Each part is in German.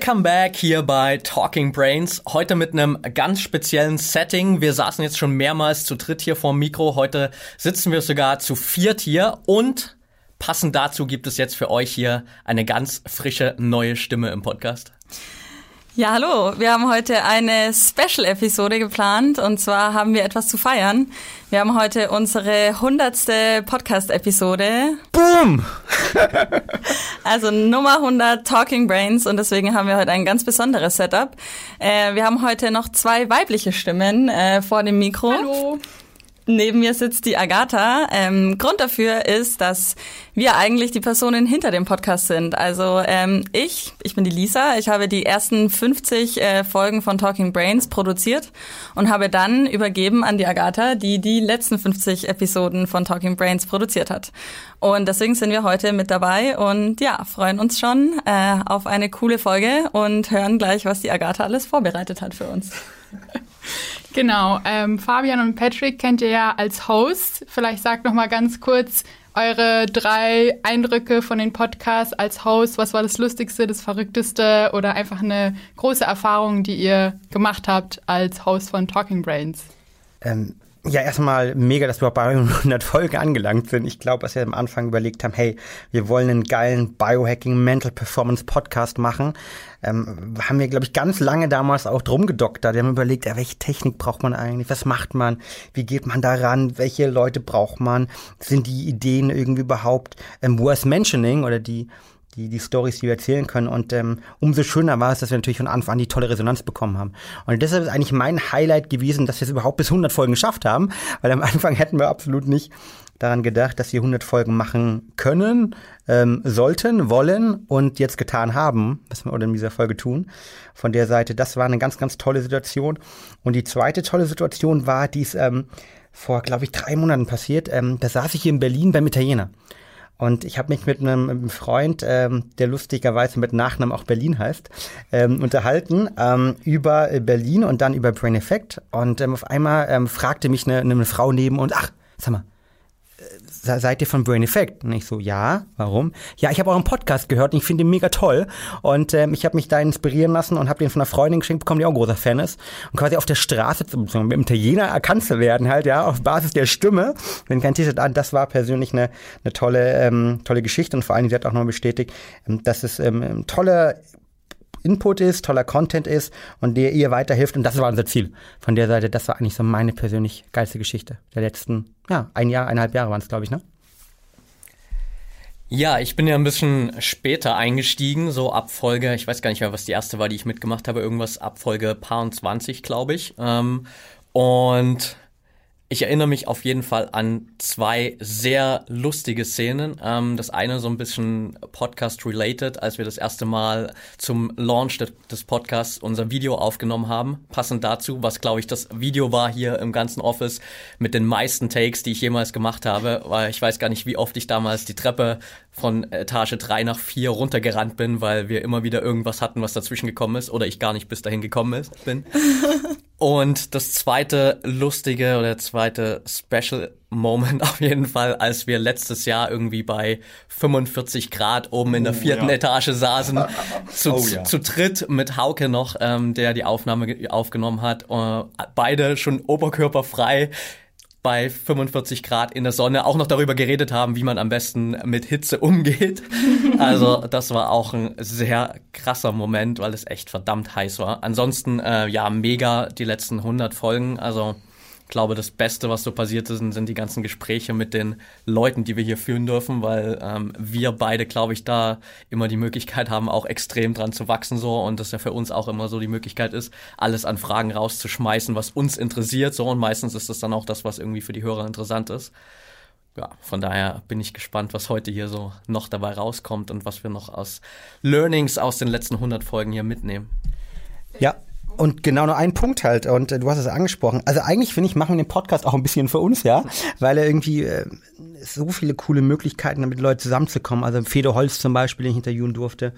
Welcome back hier bei Talking Brains. Heute mit einem ganz speziellen Setting. Wir saßen jetzt schon mehrmals zu dritt hier vorm Mikro. Heute sitzen wir sogar zu viert hier und passend dazu gibt es jetzt für euch hier eine ganz frische neue Stimme im Podcast. Ja, hallo. Wir haben heute eine Special-Episode geplant und zwar haben wir etwas zu feiern. Wir haben heute unsere hundertste Podcast-Episode. Boom! also Nummer 100 Talking Brains und deswegen haben wir heute ein ganz besonderes Setup. Äh, wir haben heute noch zwei weibliche Stimmen äh, vor dem Mikro. Hallo. Neben mir sitzt die Agatha. Ähm, Grund dafür ist, dass wir eigentlich die Personen hinter dem Podcast sind. Also ähm, ich, ich bin die Lisa. Ich habe die ersten 50 äh, Folgen von Talking Brains produziert und habe dann übergeben an die Agatha, die die letzten 50 Episoden von Talking Brains produziert hat. Und deswegen sind wir heute mit dabei und ja, freuen uns schon äh, auf eine coole Folge und hören gleich, was die Agatha alles vorbereitet hat für uns. Genau, ähm, Fabian und Patrick kennt ihr ja als Host. Vielleicht sagt noch mal ganz kurz eure drei Eindrücke von den Podcasts als Host. Was war das Lustigste, das Verrückteste oder einfach eine große Erfahrung, die ihr gemacht habt als Host von Talking Brains? Ähm, ja, erstmal mega, dass wir bei 100 Folgen angelangt sind. Ich glaube, dass wir am Anfang überlegt haben, hey, wir wollen einen geilen Biohacking Mental Performance Podcast machen. Ähm, haben wir, glaube ich, ganz lange damals auch drum gedoktert. Wir haben überlegt, ja, welche Technik braucht man eigentlich? Was macht man? Wie geht man daran? Welche Leute braucht man? Sind die Ideen irgendwie überhaupt ähm, worth mentioning oder die die, die Stories, die wir erzählen können. Und ähm, umso schöner war es, dass wir natürlich von Anfang an die tolle Resonanz bekommen haben. Und deshalb ist eigentlich mein Highlight gewesen, dass wir es überhaupt bis 100 Folgen geschafft haben, weil am Anfang hätten wir absolut nicht daran gedacht, dass wir 100 Folgen machen können, ähm, sollten, wollen und jetzt getan haben, was wir in dieser Folge tun. Von der Seite, das war eine ganz, ganz tolle Situation. Und die zweite tolle Situation war, die ist ähm, vor, glaube ich, drei Monaten passiert. Ähm, da saß ich hier in Berlin beim Italiener. Und ich habe mich mit einem Freund, ähm, der lustigerweise mit Nachnamen auch Berlin heißt, ähm, unterhalten ähm, über Berlin und dann über Brain Effect. Und ähm, auf einmal ähm, fragte mich eine, eine Frau neben und ach, sag mal, seid ihr von Brain Effect? Und ich so, ja, warum? Ja, ich habe euren Podcast gehört und ich finde ihn mega toll. Und ähm, ich habe mich da inspirieren lassen und habe den von einer Freundin geschenkt bekommen, die auch ein großer Fan ist. Und quasi auf der Straße dem Italiener erkannt zu werden, halt, ja, auf Basis der Stimme, wenn kein T-Shirt an, das war persönlich eine, eine tolle, ähm, tolle Geschichte. Und vor allem, sie hat auch noch bestätigt, ähm, dass es ähm, tolle Input ist, toller Content ist und der ihr weiterhilft. Und das war unser Ziel. Von der Seite, das war eigentlich so meine persönlich geilste Geschichte der letzten, ja, ein Jahr, eineinhalb Jahre waren es, glaube ich, ne? Ja, ich bin ja ein bisschen später eingestiegen, so ab Folge, ich weiß gar nicht mehr, was die erste war, die ich mitgemacht habe, irgendwas ab Folge paar und 20, glaube ich. Ähm, und ich erinnere mich auf jeden Fall an zwei sehr lustige Szenen. Ähm, das eine so ein bisschen Podcast-related, als wir das erste Mal zum Launch des, des, Podcasts unser Video aufgenommen haben. Passend dazu, was glaube ich das Video war hier im ganzen Office mit den meisten Takes, die ich jemals gemacht habe, weil ich weiß gar nicht, wie oft ich damals die Treppe von Etage 3 nach 4 runtergerannt bin, weil wir immer wieder irgendwas hatten, was dazwischen gekommen ist oder ich gar nicht bis dahin gekommen ist, bin. Und das zweite lustige oder zweite Special Moment auf jeden Fall, als wir letztes Jahr irgendwie bei 45 Grad oben in der oh, vierten ja. Etage saßen, zu, oh, ja. zu, dritt mit Hauke noch, ähm, der die Aufnahme aufgenommen hat. Uh, beide schon oberkörperfrei bei 45 Grad in der Sonne auch noch darüber geredet haben, wie man am besten mit Hitze umgeht. Also das war auch ein sehr krasser Moment, weil es echt verdammt heiß war. Ansonsten äh, ja mega die letzten 100 Folgen. Also glaube, das Beste, was so passiert ist, sind die ganzen Gespräche mit den Leuten, die wir hier führen dürfen, weil ähm, wir beide, glaube ich, da immer die Möglichkeit haben, auch extrem dran zu wachsen so und das ja für uns auch immer so die Möglichkeit ist, alles an Fragen rauszuschmeißen, was uns interessiert so und meistens ist das dann auch das, was irgendwie für die Hörer interessant ist. Ja, von daher bin ich gespannt, was heute hier so noch dabei rauskommt und was wir noch aus Learnings aus den letzten 100 Folgen hier mitnehmen. Ja, und genau nur ein Punkt halt, und äh, du hast es angesprochen. Also eigentlich finde ich, machen wir den Podcast auch ein bisschen für uns, ja, weil er irgendwie äh, so viele coole Möglichkeiten, damit Leute zusammenzukommen. Also Fede Holz zum Beispiel, den ich interviewen durfte,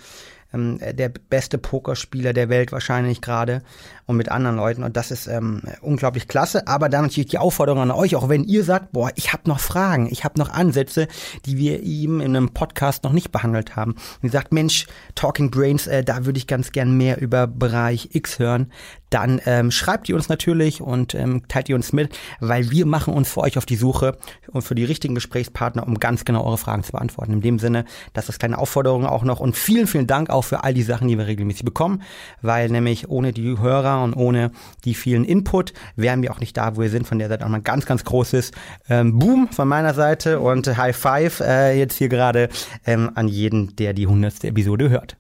ähm, der beste Pokerspieler der Welt wahrscheinlich gerade und mit anderen Leuten und das ist ähm, unglaublich klasse. Aber dann natürlich die Aufforderung an euch, auch wenn ihr sagt, boah, ich habe noch Fragen, ich habe noch Ansätze, die wir ihm in einem Podcast noch nicht behandelt haben. Und ihr sagt, Mensch, Talking Brains, äh, da würde ich ganz gern mehr über Bereich X hören dann ähm, schreibt ihr uns natürlich und ähm, teilt ihr uns mit, weil wir machen uns für euch auf die Suche und für die richtigen Gesprächspartner, um ganz genau eure Fragen zu beantworten. In dem Sinne, das ist kleine Aufforderung auch noch und vielen, vielen Dank auch für all die Sachen, die wir regelmäßig bekommen, weil nämlich ohne die Hörer und ohne die vielen Input wären wir auch nicht da, wo wir sind. Von der Seite auch mal ein ganz, ganz großes ähm, Boom von meiner Seite und High Five äh, jetzt hier gerade ähm, an jeden, der die hundertste Episode hört.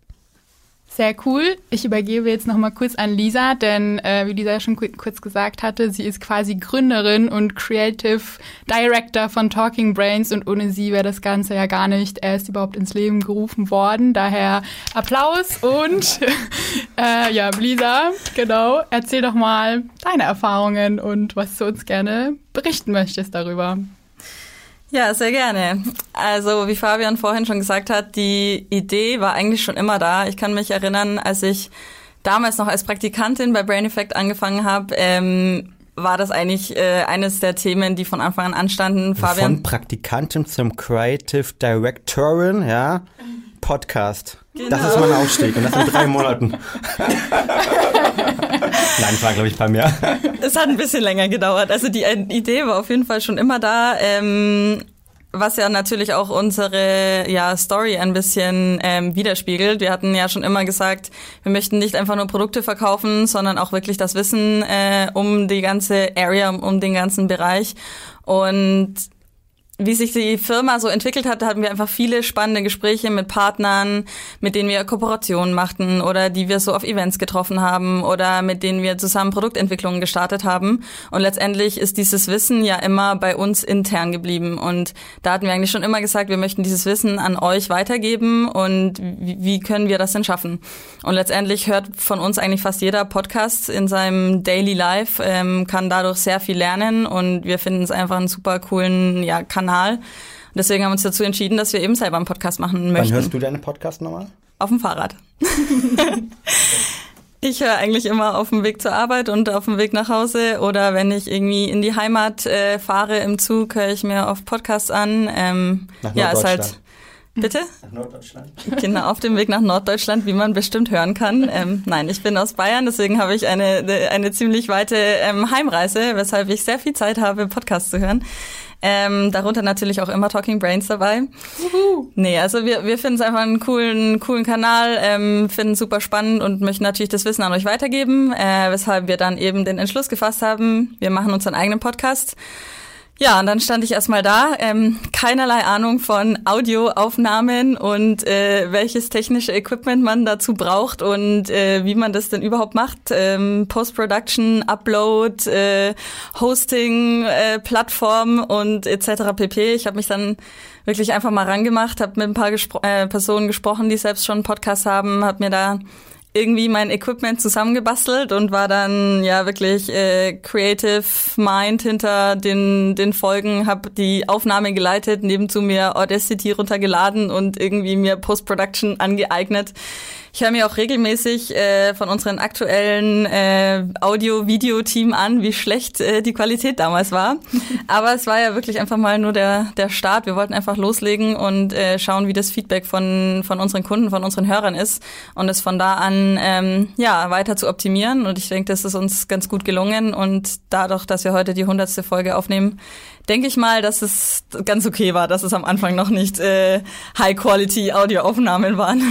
Sehr cool. Ich übergebe jetzt nochmal kurz an Lisa, denn äh, wie Lisa ja schon kurz gesagt hatte, sie ist quasi Gründerin und Creative Director von Talking Brains und ohne sie wäre das Ganze ja gar nicht erst überhaupt ins Leben gerufen worden. Daher Applaus und äh, ja, Lisa, genau, erzähl doch mal deine Erfahrungen und was du uns gerne berichten möchtest darüber. Ja, sehr gerne. Also wie Fabian vorhin schon gesagt hat, die Idee war eigentlich schon immer da. Ich kann mich erinnern, als ich damals noch als Praktikantin bei Brain Effect angefangen habe, ähm, war das eigentlich äh, eines der Themen, die von Anfang an anstanden. Fabian von Praktikantin zum Creative Directorin, ja. Podcast. Genau. Das ist mein Aufstieg und das in drei Monaten. Nein, das war, glaube ich, bei mir. Es hat ein bisschen länger gedauert. Also die Idee war auf jeden Fall schon immer da. Ähm, was ja natürlich auch unsere ja, Story ein bisschen ähm, widerspiegelt. Wir hatten ja schon immer gesagt, wir möchten nicht einfach nur Produkte verkaufen, sondern auch wirklich das Wissen äh, um die ganze Area, um den ganzen Bereich. Und wie sich die Firma so entwickelt hat, hatten wir einfach viele spannende Gespräche mit Partnern, mit denen wir Kooperationen machten oder die wir so auf Events getroffen haben oder mit denen wir zusammen Produktentwicklungen gestartet haben. Und letztendlich ist dieses Wissen ja immer bei uns intern geblieben. Und da hatten wir eigentlich schon immer gesagt, wir möchten dieses Wissen an euch weitergeben und wie können wir das denn schaffen? Und letztendlich hört von uns eigentlich fast jeder Podcast in seinem Daily Life, ähm, kann dadurch sehr viel lernen und wir finden es einfach einen super coolen ja, Kanal Kanal. Und deswegen haben wir uns dazu entschieden, dass wir eben selber einen Podcast machen möchten. Wann hörst du deinen Podcast nochmal? Auf dem Fahrrad. ich höre eigentlich immer auf dem Weg zur Arbeit und auf dem Weg nach Hause oder wenn ich irgendwie in die Heimat äh, fahre im Zug, höre ich mir oft Podcasts an. Ähm, nach ja, ist halt Bitte? Nach Norddeutschland. Genau, auf dem Weg nach Norddeutschland, wie man bestimmt hören kann. Ähm, nein, ich bin aus Bayern, deswegen habe ich eine, eine ziemlich weite ähm, Heimreise, weshalb ich sehr viel Zeit habe, Podcasts zu hören. Ähm, darunter natürlich auch immer Talking Brains dabei. Juhu. Nee, also wir, wir finden es einfach einen coolen, coolen Kanal, ähm, finden super spannend und möchten natürlich das Wissen an euch weitergeben, äh, weshalb wir dann eben den Entschluss gefasst haben, wir machen unseren eigenen Podcast. Ja, und dann stand ich erstmal da, ähm, keinerlei Ahnung von Audioaufnahmen und äh, welches technische Equipment man dazu braucht und äh, wie man das denn überhaupt macht. Ähm, Post-Production, Upload, äh, Hosting, äh, Plattform und etc. pp. Ich habe mich dann wirklich einfach mal rangemacht, habe mit ein paar Gespro äh, Personen gesprochen, die selbst schon einen Podcast haben, habe mir da irgendwie mein Equipment zusammengebastelt und war dann ja wirklich äh, creative mind hinter den den Folgen, habe die Aufnahme geleitet, nebenzu mir Audacity runtergeladen und irgendwie mir Post Production angeeignet. Ich höre mir auch regelmäßig äh, von unseren aktuellen äh, Audio-Video-Team an, wie schlecht äh, die Qualität damals war. Aber es war ja wirklich einfach mal nur der, der Start. Wir wollten einfach loslegen und äh, schauen, wie das Feedback von, von unseren Kunden, von unseren Hörern ist und es von da an ähm, ja, weiter zu optimieren. Und ich denke, das ist uns ganz gut gelungen. Und dadurch, dass wir heute die hundertste Folge aufnehmen, denke ich mal, dass es ganz okay war, dass es am Anfang noch nicht äh, High-Quality-Audioaufnahmen waren.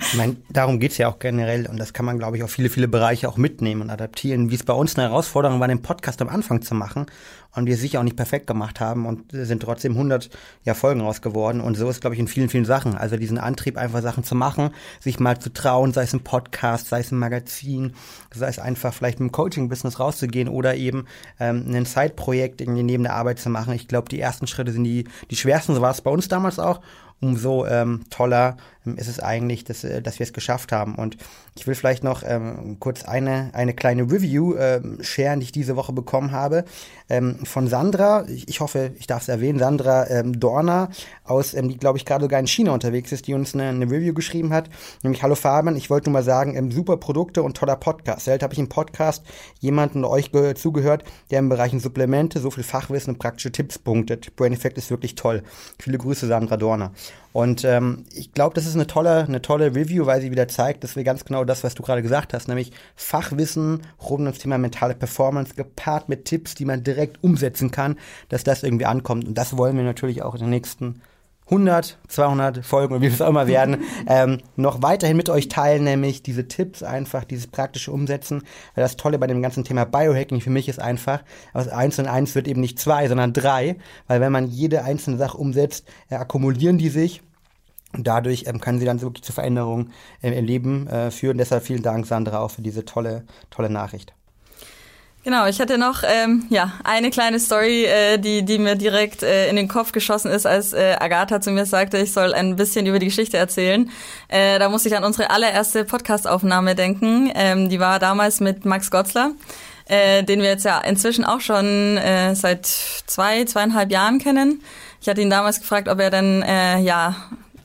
ich meine, darum geht's ja auch generell und das kann man, glaube ich, auf viele, viele Bereiche auch mitnehmen und adaptieren. Wie es bei uns eine Herausforderung war, den Podcast am Anfang zu machen und wir es sicher auch nicht perfekt gemacht haben und sind trotzdem 100 ja, Folgen raus geworden. Und so ist, glaube ich, in vielen, vielen Sachen. Also diesen Antrieb, einfach Sachen zu machen, sich mal zu trauen, sei es ein Podcast, sei es ein Magazin, sei es einfach vielleicht im Coaching-Business rauszugehen oder eben ähm, ein Side-Projekt irgendwie neben der Arbeit zu machen. Ich glaube, die ersten Schritte sind die, die schwersten. So war es bei uns damals auch. umso ähm, toller ist es eigentlich, dass, äh, dass wir es geschafft haben. Und ich will vielleicht noch ähm, kurz eine, eine kleine Review ähm, sharen, die ich diese Woche bekommen habe, ähm, von Sandra. Ich, ich hoffe, ich darf es erwähnen, Sandra ähm, Dorner, aus, ähm, die glaube ich gerade sogar in China unterwegs ist, die uns eine, eine Review geschrieben hat. Nämlich, hallo Fabian, ich wollte nur mal sagen, ähm, super Produkte und toller Podcast. Selten habe ich im Podcast jemanden euch zugehört, der im Bereich Supplemente so viel Fachwissen und praktische Tipps punktet. Brain Effect ist wirklich toll. Viele Grüße, Sandra Dorner. Und ähm, ich glaube, das ist eine tolle, eine tolle Review, weil sie wieder zeigt, dass wir ganz genau das, was du gerade gesagt hast, nämlich Fachwissen rund ums Thema mentale Performance gepaart mit Tipps, die man direkt umsetzen kann, dass das irgendwie ankommt. Und das wollen wir natürlich auch in den nächsten 100, 200 Folgen oder wie es auch immer werden, ähm, noch weiterhin mit euch teilen, nämlich diese Tipps einfach, dieses praktische Umsetzen. Weil das Tolle bei dem ganzen Thema Biohacking für mich ist einfach, aus eins und eins wird eben nicht zwei, sondern drei, weil wenn man jede einzelne Sache umsetzt, äh, akkumulieren die sich und dadurch ähm, können sie dann wirklich zu Veränderungen äh, im Leben äh, führen. Deshalb vielen Dank, Sandra, auch für diese tolle, tolle Nachricht. Genau, ich hatte noch ähm, ja eine kleine Story, äh, die die mir direkt äh, in den Kopf geschossen ist, als äh, Agatha zu mir sagte, ich soll ein bisschen über die Geschichte erzählen. Äh, da musste ich an unsere allererste Podcastaufnahme denken. Ähm, die war damals mit Max Gotzler, äh, den wir jetzt ja inzwischen auch schon äh, seit zwei zweieinhalb Jahren kennen. Ich hatte ihn damals gefragt, ob er denn äh, ja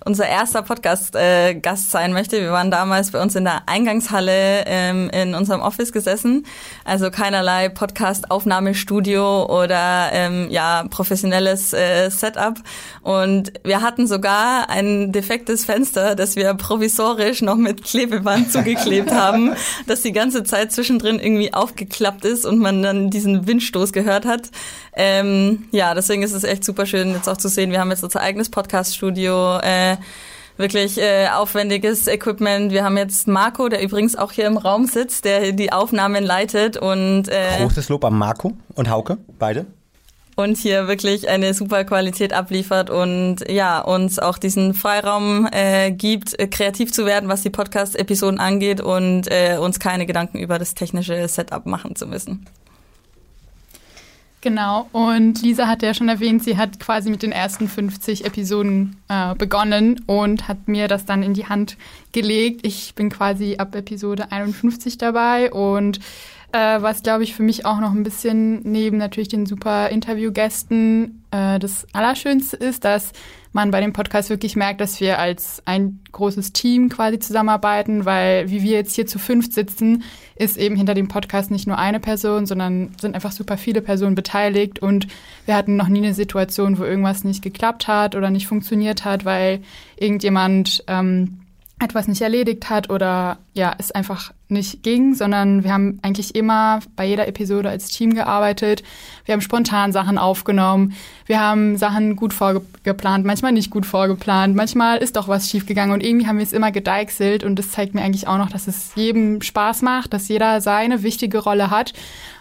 unser erster Podcast-Gast äh, sein möchte. Wir waren damals bei uns in der Eingangshalle ähm, in unserem Office gesessen. Also keinerlei Podcast-Aufnahmestudio oder ähm, ja professionelles äh, Setup. Und wir hatten sogar ein defektes Fenster, das wir provisorisch noch mit Klebeband zugeklebt haben, das die ganze Zeit zwischendrin irgendwie aufgeklappt ist und man dann diesen Windstoß gehört hat. Ähm, ja, deswegen ist es echt super schön, jetzt auch zu sehen. Wir haben jetzt unser eigenes Podcast-Studio. Äh, wirklich äh, aufwendiges Equipment. Wir haben jetzt Marco, der übrigens auch hier im Raum sitzt, der die Aufnahmen leitet und äh, großes Lob an Marco und Hauke, beide. Und hier wirklich eine super Qualität abliefert und ja, uns auch diesen Freiraum äh, gibt, äh, kreativ zu werden, was die Podcast-Episoden angeht und äh, uns keine Gedanken über das technische Setup machen zu müssen. Genau, und Lisa hat ja schon erwähnt, sie hat quasi mit den ersten 50 Episoden äh, begonnen und hat mir das dann in die Hand gelegt. Ich bin quasi ab Episode 51 dabei und äh, was, glaube ich, für mich auch noch ein bisschen neben natürlich den super Interviewgästen äh, das Allerschönste ist, dass man bei dem Podcast wirklich merkt, dass wir als ein großes Team quasi zusammenarbeiten, weil wie wir jetzt hier zu fünf sitzen, ist eben hinter dem Podcast nicht nur eine Person, sondern sind einfach super viele Personen beteiligt. Und wir hatten noch nie eine Situation, wo irgendwas nicht geklappt hat oder nicht funktioniert hat, weil irgendjemand ähm, etwas nicht erledigt hat oder ja, es einfach nicht ging, sondern wir haben eigentlich immer bei jeder Episode als Team gearbeitet. Wir haben spontan Sachen aufgenommen. Wir haben Sachen gut vorgeplant, manchmal nicht gut vorgeplant. Manchmal ist doch was schiefgegangen und irgendwie haben wir es immer gedeichselt und das zeigt mir eigentlich auch noch, dass es jedem Spaß macht, dass jeder seine wichtige Rolle hat.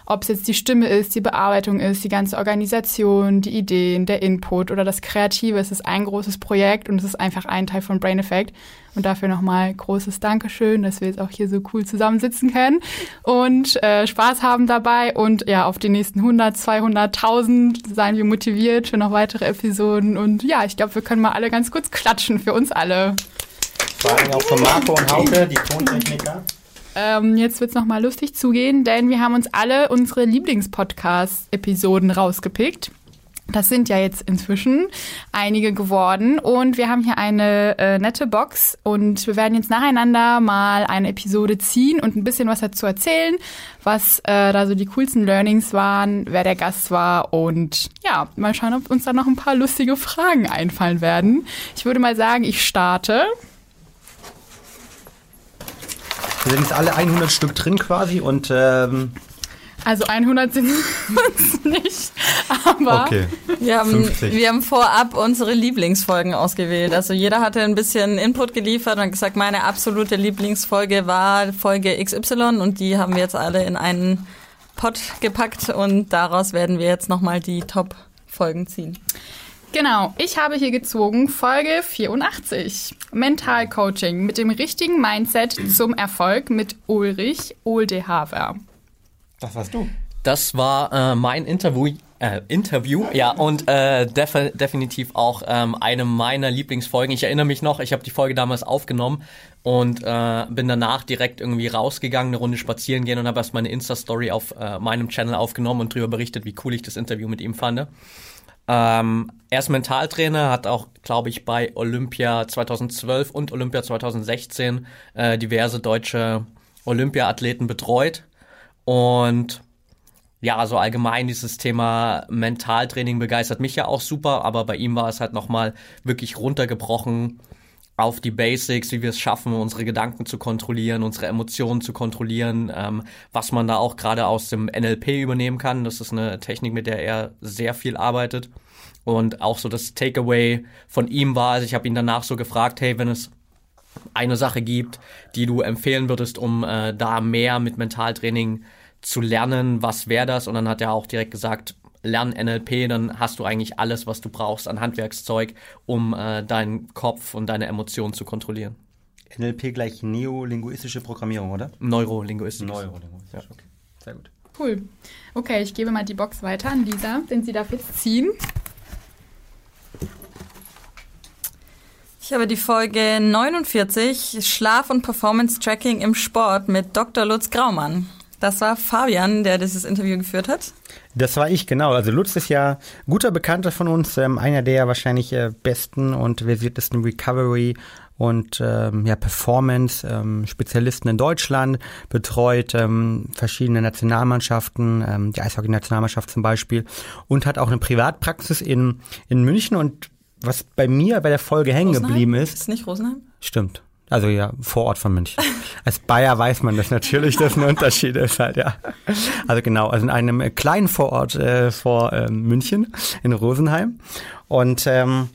Ob es jetzt die Stimme ist, die Bearbeitung ist, die ganze Organisation, die Ideen, der Input oder das Kreative. Es ist ein großes Projekt und es ist einfach ein Teil von Brain Effect. Und dafür nochmal großes Dankeschön, dass wir jetzt auch hier so cool zusammensitzen können und äh, Spaß haben dabei. Und ja, auf die nächsten 100, 200, 1000 seien wir motiviert für noch weitere Episoden. Und ja, ich glaube, wir können mal alle ganz kurz klatschen für uns alle. Allem auch für Marco und Hauke, die Tontechniker. Ähm, jetzt wird's noch mal lustig zugehen, denn wir haben uns alle unsere Lieblingspodcast-Episoden rausgepickt. Das sind ja jetzt inzwischen einige geworden und wir haben hier eine äh, nette Box und wir werden jetzt nacheinander mal eine Episode ziehen und ein bisschen was dazu erzählen, was äh, da so die coolsten Learnings waren, wer der Gast war und ja, mal schauen, ob uns da noch ein paar lustige Fragen einfallen werden. Ich würde mal sagen, ich starte. Wir sind jetzt alle 100 Stück drin quasi und ähm, also 100 sind uns nicht, aber okay. wir, haben, wir haben vorab unsere Lieblingsfolgen ausgewählt. Also jeder hatte ein bisschen Input geliefert und gesagt, meine absolute Lieblingsfolge war Folge XY und die haben wir jetzt alle in einen Pot gepackt und daraus werden wir jetzt nochmal die Top-Folgen ziehen. Genau, ich habe hier gezogen Folge 84. Mentalcoaching mit dem richtigen Mindset zum Erfolg mit Ulrich Oldehaver. Das warst du. Das war äh, mein Interview, äh, Interview, ja, und äh, def definitiv auch ähm, eine meiner Lieblingsfolgen. Ich erinnere mich noch, ich habe die Folge damals aufgenommen und äh, bin danach direkt irgendwie rausgegangen, eine Runde spazieren gehen und habe erst meine Insta-Story auf äh, meinem Channel aufgenommen und darüber berichtet, wie cool ich das Interview mit ihm fand. Ähm, er ist Mentaltrainer, hat auch, glaube ich, bei Olympia 2012 und Olympia 2016 äh, diverse deutsche Olympia-Athleten betreut. Und ja, also allgemein dieses Thema Mentaltraining begeistert mich ja auch super, aber bei ihm war es halt nochmal wirklich runtergebrochen auf die Basics, wie wir es schaffen, unsere Gedanken zu kontrollieren, unsere Emotionen zu kontrollieren, ähm, was man da auch gerade aus dem NLP übernehmen kann. Das ist eine Technik, mit der er sehr viel arbeitet. Und auch so das Takeaway von ihm war, also ich habe ihn danach so gefragt, hey, wenn es eine Sache gibt, die du empfehlen würdest, um äh, da mehr mit Mentaltraining zu lernen, was wäre das? Und dann hat er auch direkt gesagt, lern NLP, dann hast du eigentlich alles, was du brauchst an Handwerkszeug, um äh, deinen Kopf und deine Emotionen zu kontrollieren. NLP gleich neolinguistische Programmierung, oder? Neurolinguistisch. Neurolinguistisch, ja. okay. Sehr gut. Cool. Okay, ich gebe mal die Box weiter an Lisa, den sie darf jetzt ziehen. Ich habe die Folge 49 Schlaf- und Performance-Tracking im Sport mit Dr. Lutz Graumann. Das war Fabian, der dieses Interview geführt hat. Das war ich, genau. Also Lutz ist ja guter Bekannter von uns, ähm, einer der wahrscheinlich äh, besten und versiertesten Recovery und ähm, ja, Performance-Spezialisten ähm, in Deutschland, betreut ähm, verschiedene Nationalmannschaften, ähm, die Eishockey-Nationalmannschaft zum Beispiel, und hat auch eine Privatpraxis in, in München. Und was bei mir bei der Folge hängen geblieben ist. Ist nicht Rosenheim? Stimmt. Also ja, vor Ort von München. Als Bayer weiß man das natürlich, dass ein Unterschied ist halt, ja. Also genau, also in einem kleinen Vorort äh, vor äh, München, in Rosenheim. Und ähm,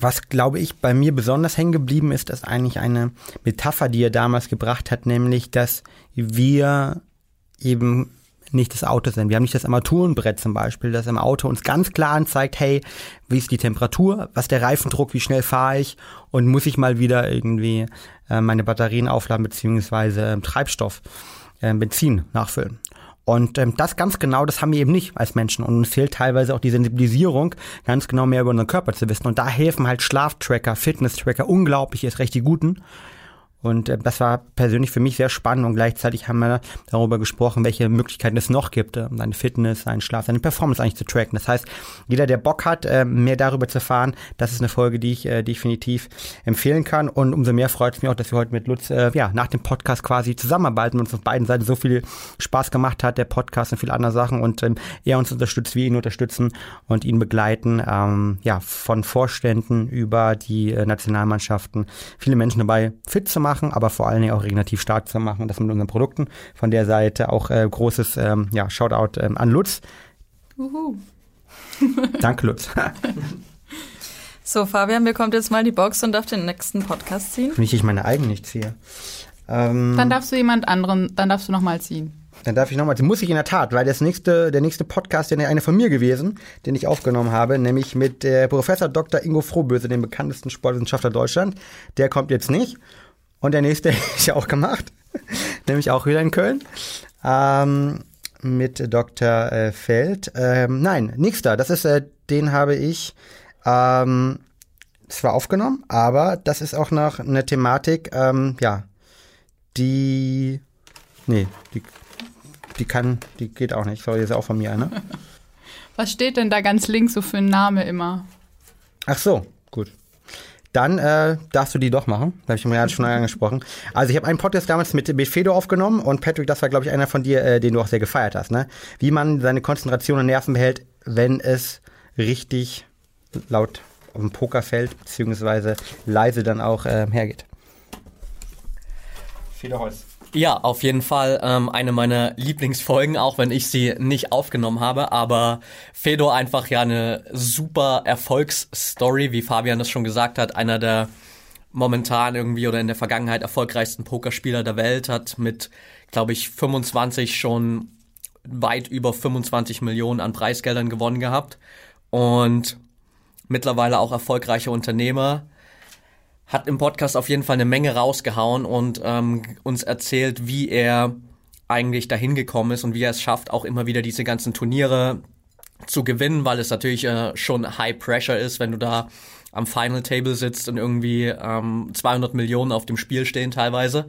was, glaube ich, bei mir besonders hängen geblieben ist, ist eigentlich eine Metapher, die er damals gebracht hat, nämlich, dass wir eben nicht das Auto sind. Wir haben nicht das Armaturenbrett zum Beispiel, das im Auto uns ganz klar anzeigt, hey, wie ist die Temperatur, was der Reifendruck, wie schnell fahre ich und muss ich mal wieder irgendwie äh, meine Batterien aufladen beziehungsweise äh, Treibstoff, äh, Benzin nachfüllen. Und ähm, das ganz genau, das haben wir eben nicht als Menschen. Und uns fehlt teilweise auch die Sensibilisierung, ganz genau mehr über unseren Körper zu wissen. Und da helfen halt Schlaftracker, Fitness-Tracker unglaublich, ist recht die guten. Und äh, das war persönlich für mich sehr spannend und gleichzeitig haben wir darüber gesprochen, welche Möglichkeiten es noch gibt, äh, seine Fitness, seinen Schlaf, seine Performance eigentlich zu tracken. Das heißt, jeder, der Bock hat, äh, mehr darüber zu erfahren, das ist eine Folge, die ich äh, definitiv empfehlen kann. Und umso mehr freut es mich auch, dass wir heute mit Lutz äh, ja, nach dem Podcast quasi zusammenarbeiten und uns auf beiden Seiten so viel Spaß gemacht hat, der Podcast und viele andere Sachen und ähm, er uns unterstützt, wir ihn unterstützen und ihn begleiten, ähm, ja, von Vorständen über die äh, Nationalmannschaften, viele Menschen dabei fit zu machen machen, aber vor allen Dingen auch regenerativ stark zu machen, das mit unseren Produkten. Von der Seite auch äh, großes ähm, ja, Shoutout ähm, an Lutz. Uhu. Danke, Lutz. so, Fabian bekommt jetzt mal die Box und darf den nächsten Podcast ziehen. Wenn ich meine eigene nicht ziehe. Ähm, dann darfst du jemand anderen, dann darfst du nochmal ziehen. Dann darf ich nochmal, muss ich in der Tat, weil das nächste, der nächste Podcast, der eine von mir gewesen, den ich aufgenommen habe, nämlich mit äh, Professor Dr. Ingo Frohböse, dem bekanntesten Sportwissenschaftler Deutschland. Der kommt jetzt nicht. Und der nächste ist ja auch gemacht, nämlich auch wieder in Köln. Ähm, mit Dr. Äh, Feld. Ähm, nein, nächster. Das ist, äh, den habe ich ähm, zwar aufgenommen, aber das ist auch noch eine Thematik, ähm, ja, die, nee, die, die kann, die geht auch nicht. Sorry, ist auch von mir eine. Was steht denn da ganz links so für ein Name immer? Ach so, dann äh, darfst du die doch machen. Da habe ich mir ja schon angesprochen. Also ich habe einen Podcast damals mit, mit Fedo aufgenommen und Patrick, das war, glaube ich, einer von dir, äh, den du auch sehr gefeiert hast. Ne? Wie man seine Konzentration und Nerven behält, wenn es richtig laut auf dem Pokerfeld beziehungsweise leise dann auch äh, hergeht. Fedo Holz. Ja, auf jeden Fall ähm, eine meiner Lieblingsfolgen, auch wenn ich sie nicht aufgenommen habe. Aber Fedor einfach ja eine super Erfolgsstory, wie Fabian das schon gesagt hat. Einer der momentan irgendwie oder in der Vergangenheit erfolgreichsten Pokerspieler der Welt hat mit, glaube ich, 25 schon weit über 25 Millionen an Preisgeldern gewonnen gehabt und mittlerweile auch erfolgreicher Unternehmer hat im Podcast auf jeden Fall eine Menge rausgehauen und ähm, uns erzählt, wie er eigentlich dahin gekommen ist und wie er es schafft, auch immer wieder diese ganzen Turniere zu gewinnen, weil es natürlich äh, schon High Pressure ist, wenn du da am Final Table sitzt und irgendwie ähm, 200 Millionen auf dem Spiel stehen teilweise.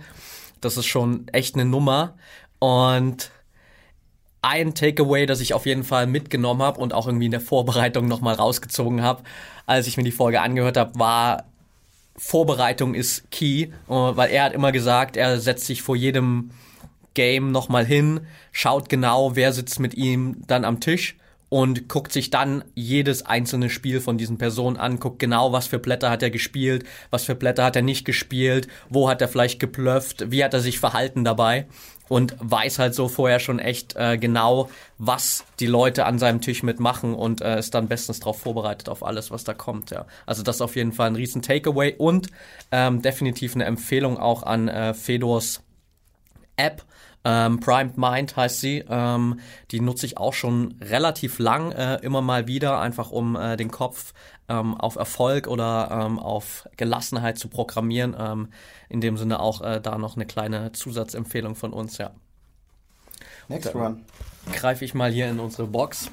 Das ist schon echt eine Nummer. Und ein Takeaway, das ich auf jeden Fall mitgenommen habe und auch irgendwie in der Vorbereitung nochmal rausgezogen habe, als ich mir die Folge angehört habe, war Vorbereitung ist key, äh, weil er hat immer gesagt, er setzt sich vor jedem Game nochmal hin, schaut genau, wer sitzt mit ihm dann am Tisch und guckt sich dann jedes einzelne Spiel von diesen Personen an, guckt genau, was für Blätter hat er gespielt, was für Blätter hat er nicht gespielt, wo hat er vielleicht geplöfft, wie hat er sich verhalten dabei und weiß halt so vorher schon echt äh, genau, was die Leute an seinem Tisch mitmachen und äh, ist dann bestens darauf vorbereitet auf alles, was da kommt. Ja, also das ist auf jeden Fall ein riesen Takeaway und ähm, definitiv eine Empfehlung auch an äh, Fedors App. Ähm, Primed Mind heißt sie. Ähm, die nutze ich auch schon relativ lang, äh, immer mal wieder, einfach um äh, den Kopf ähm, auf Erfolg oder ähm, auf Gelassenheit zu programmieren. Ähm, in dem Sinne auch äh, da noch eine kleine Zusatzempfehlung von uns, ja. Next one. Greife ich mal hier in unsere Box.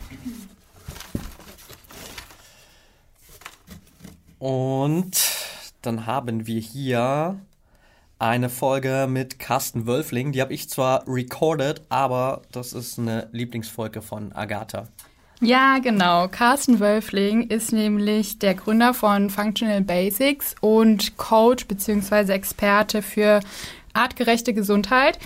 Und dann haben wir hier eine Folge mit Carsten Wölfling. Die habe ich zwar recorded, aber das ist eine Lieblingsfolge von Agatha. Ja, genau. Carsten Wölfling ist nämlich der Gründer von Functional Basics und Coach bzw. Experte für artgerechte Gesundheit.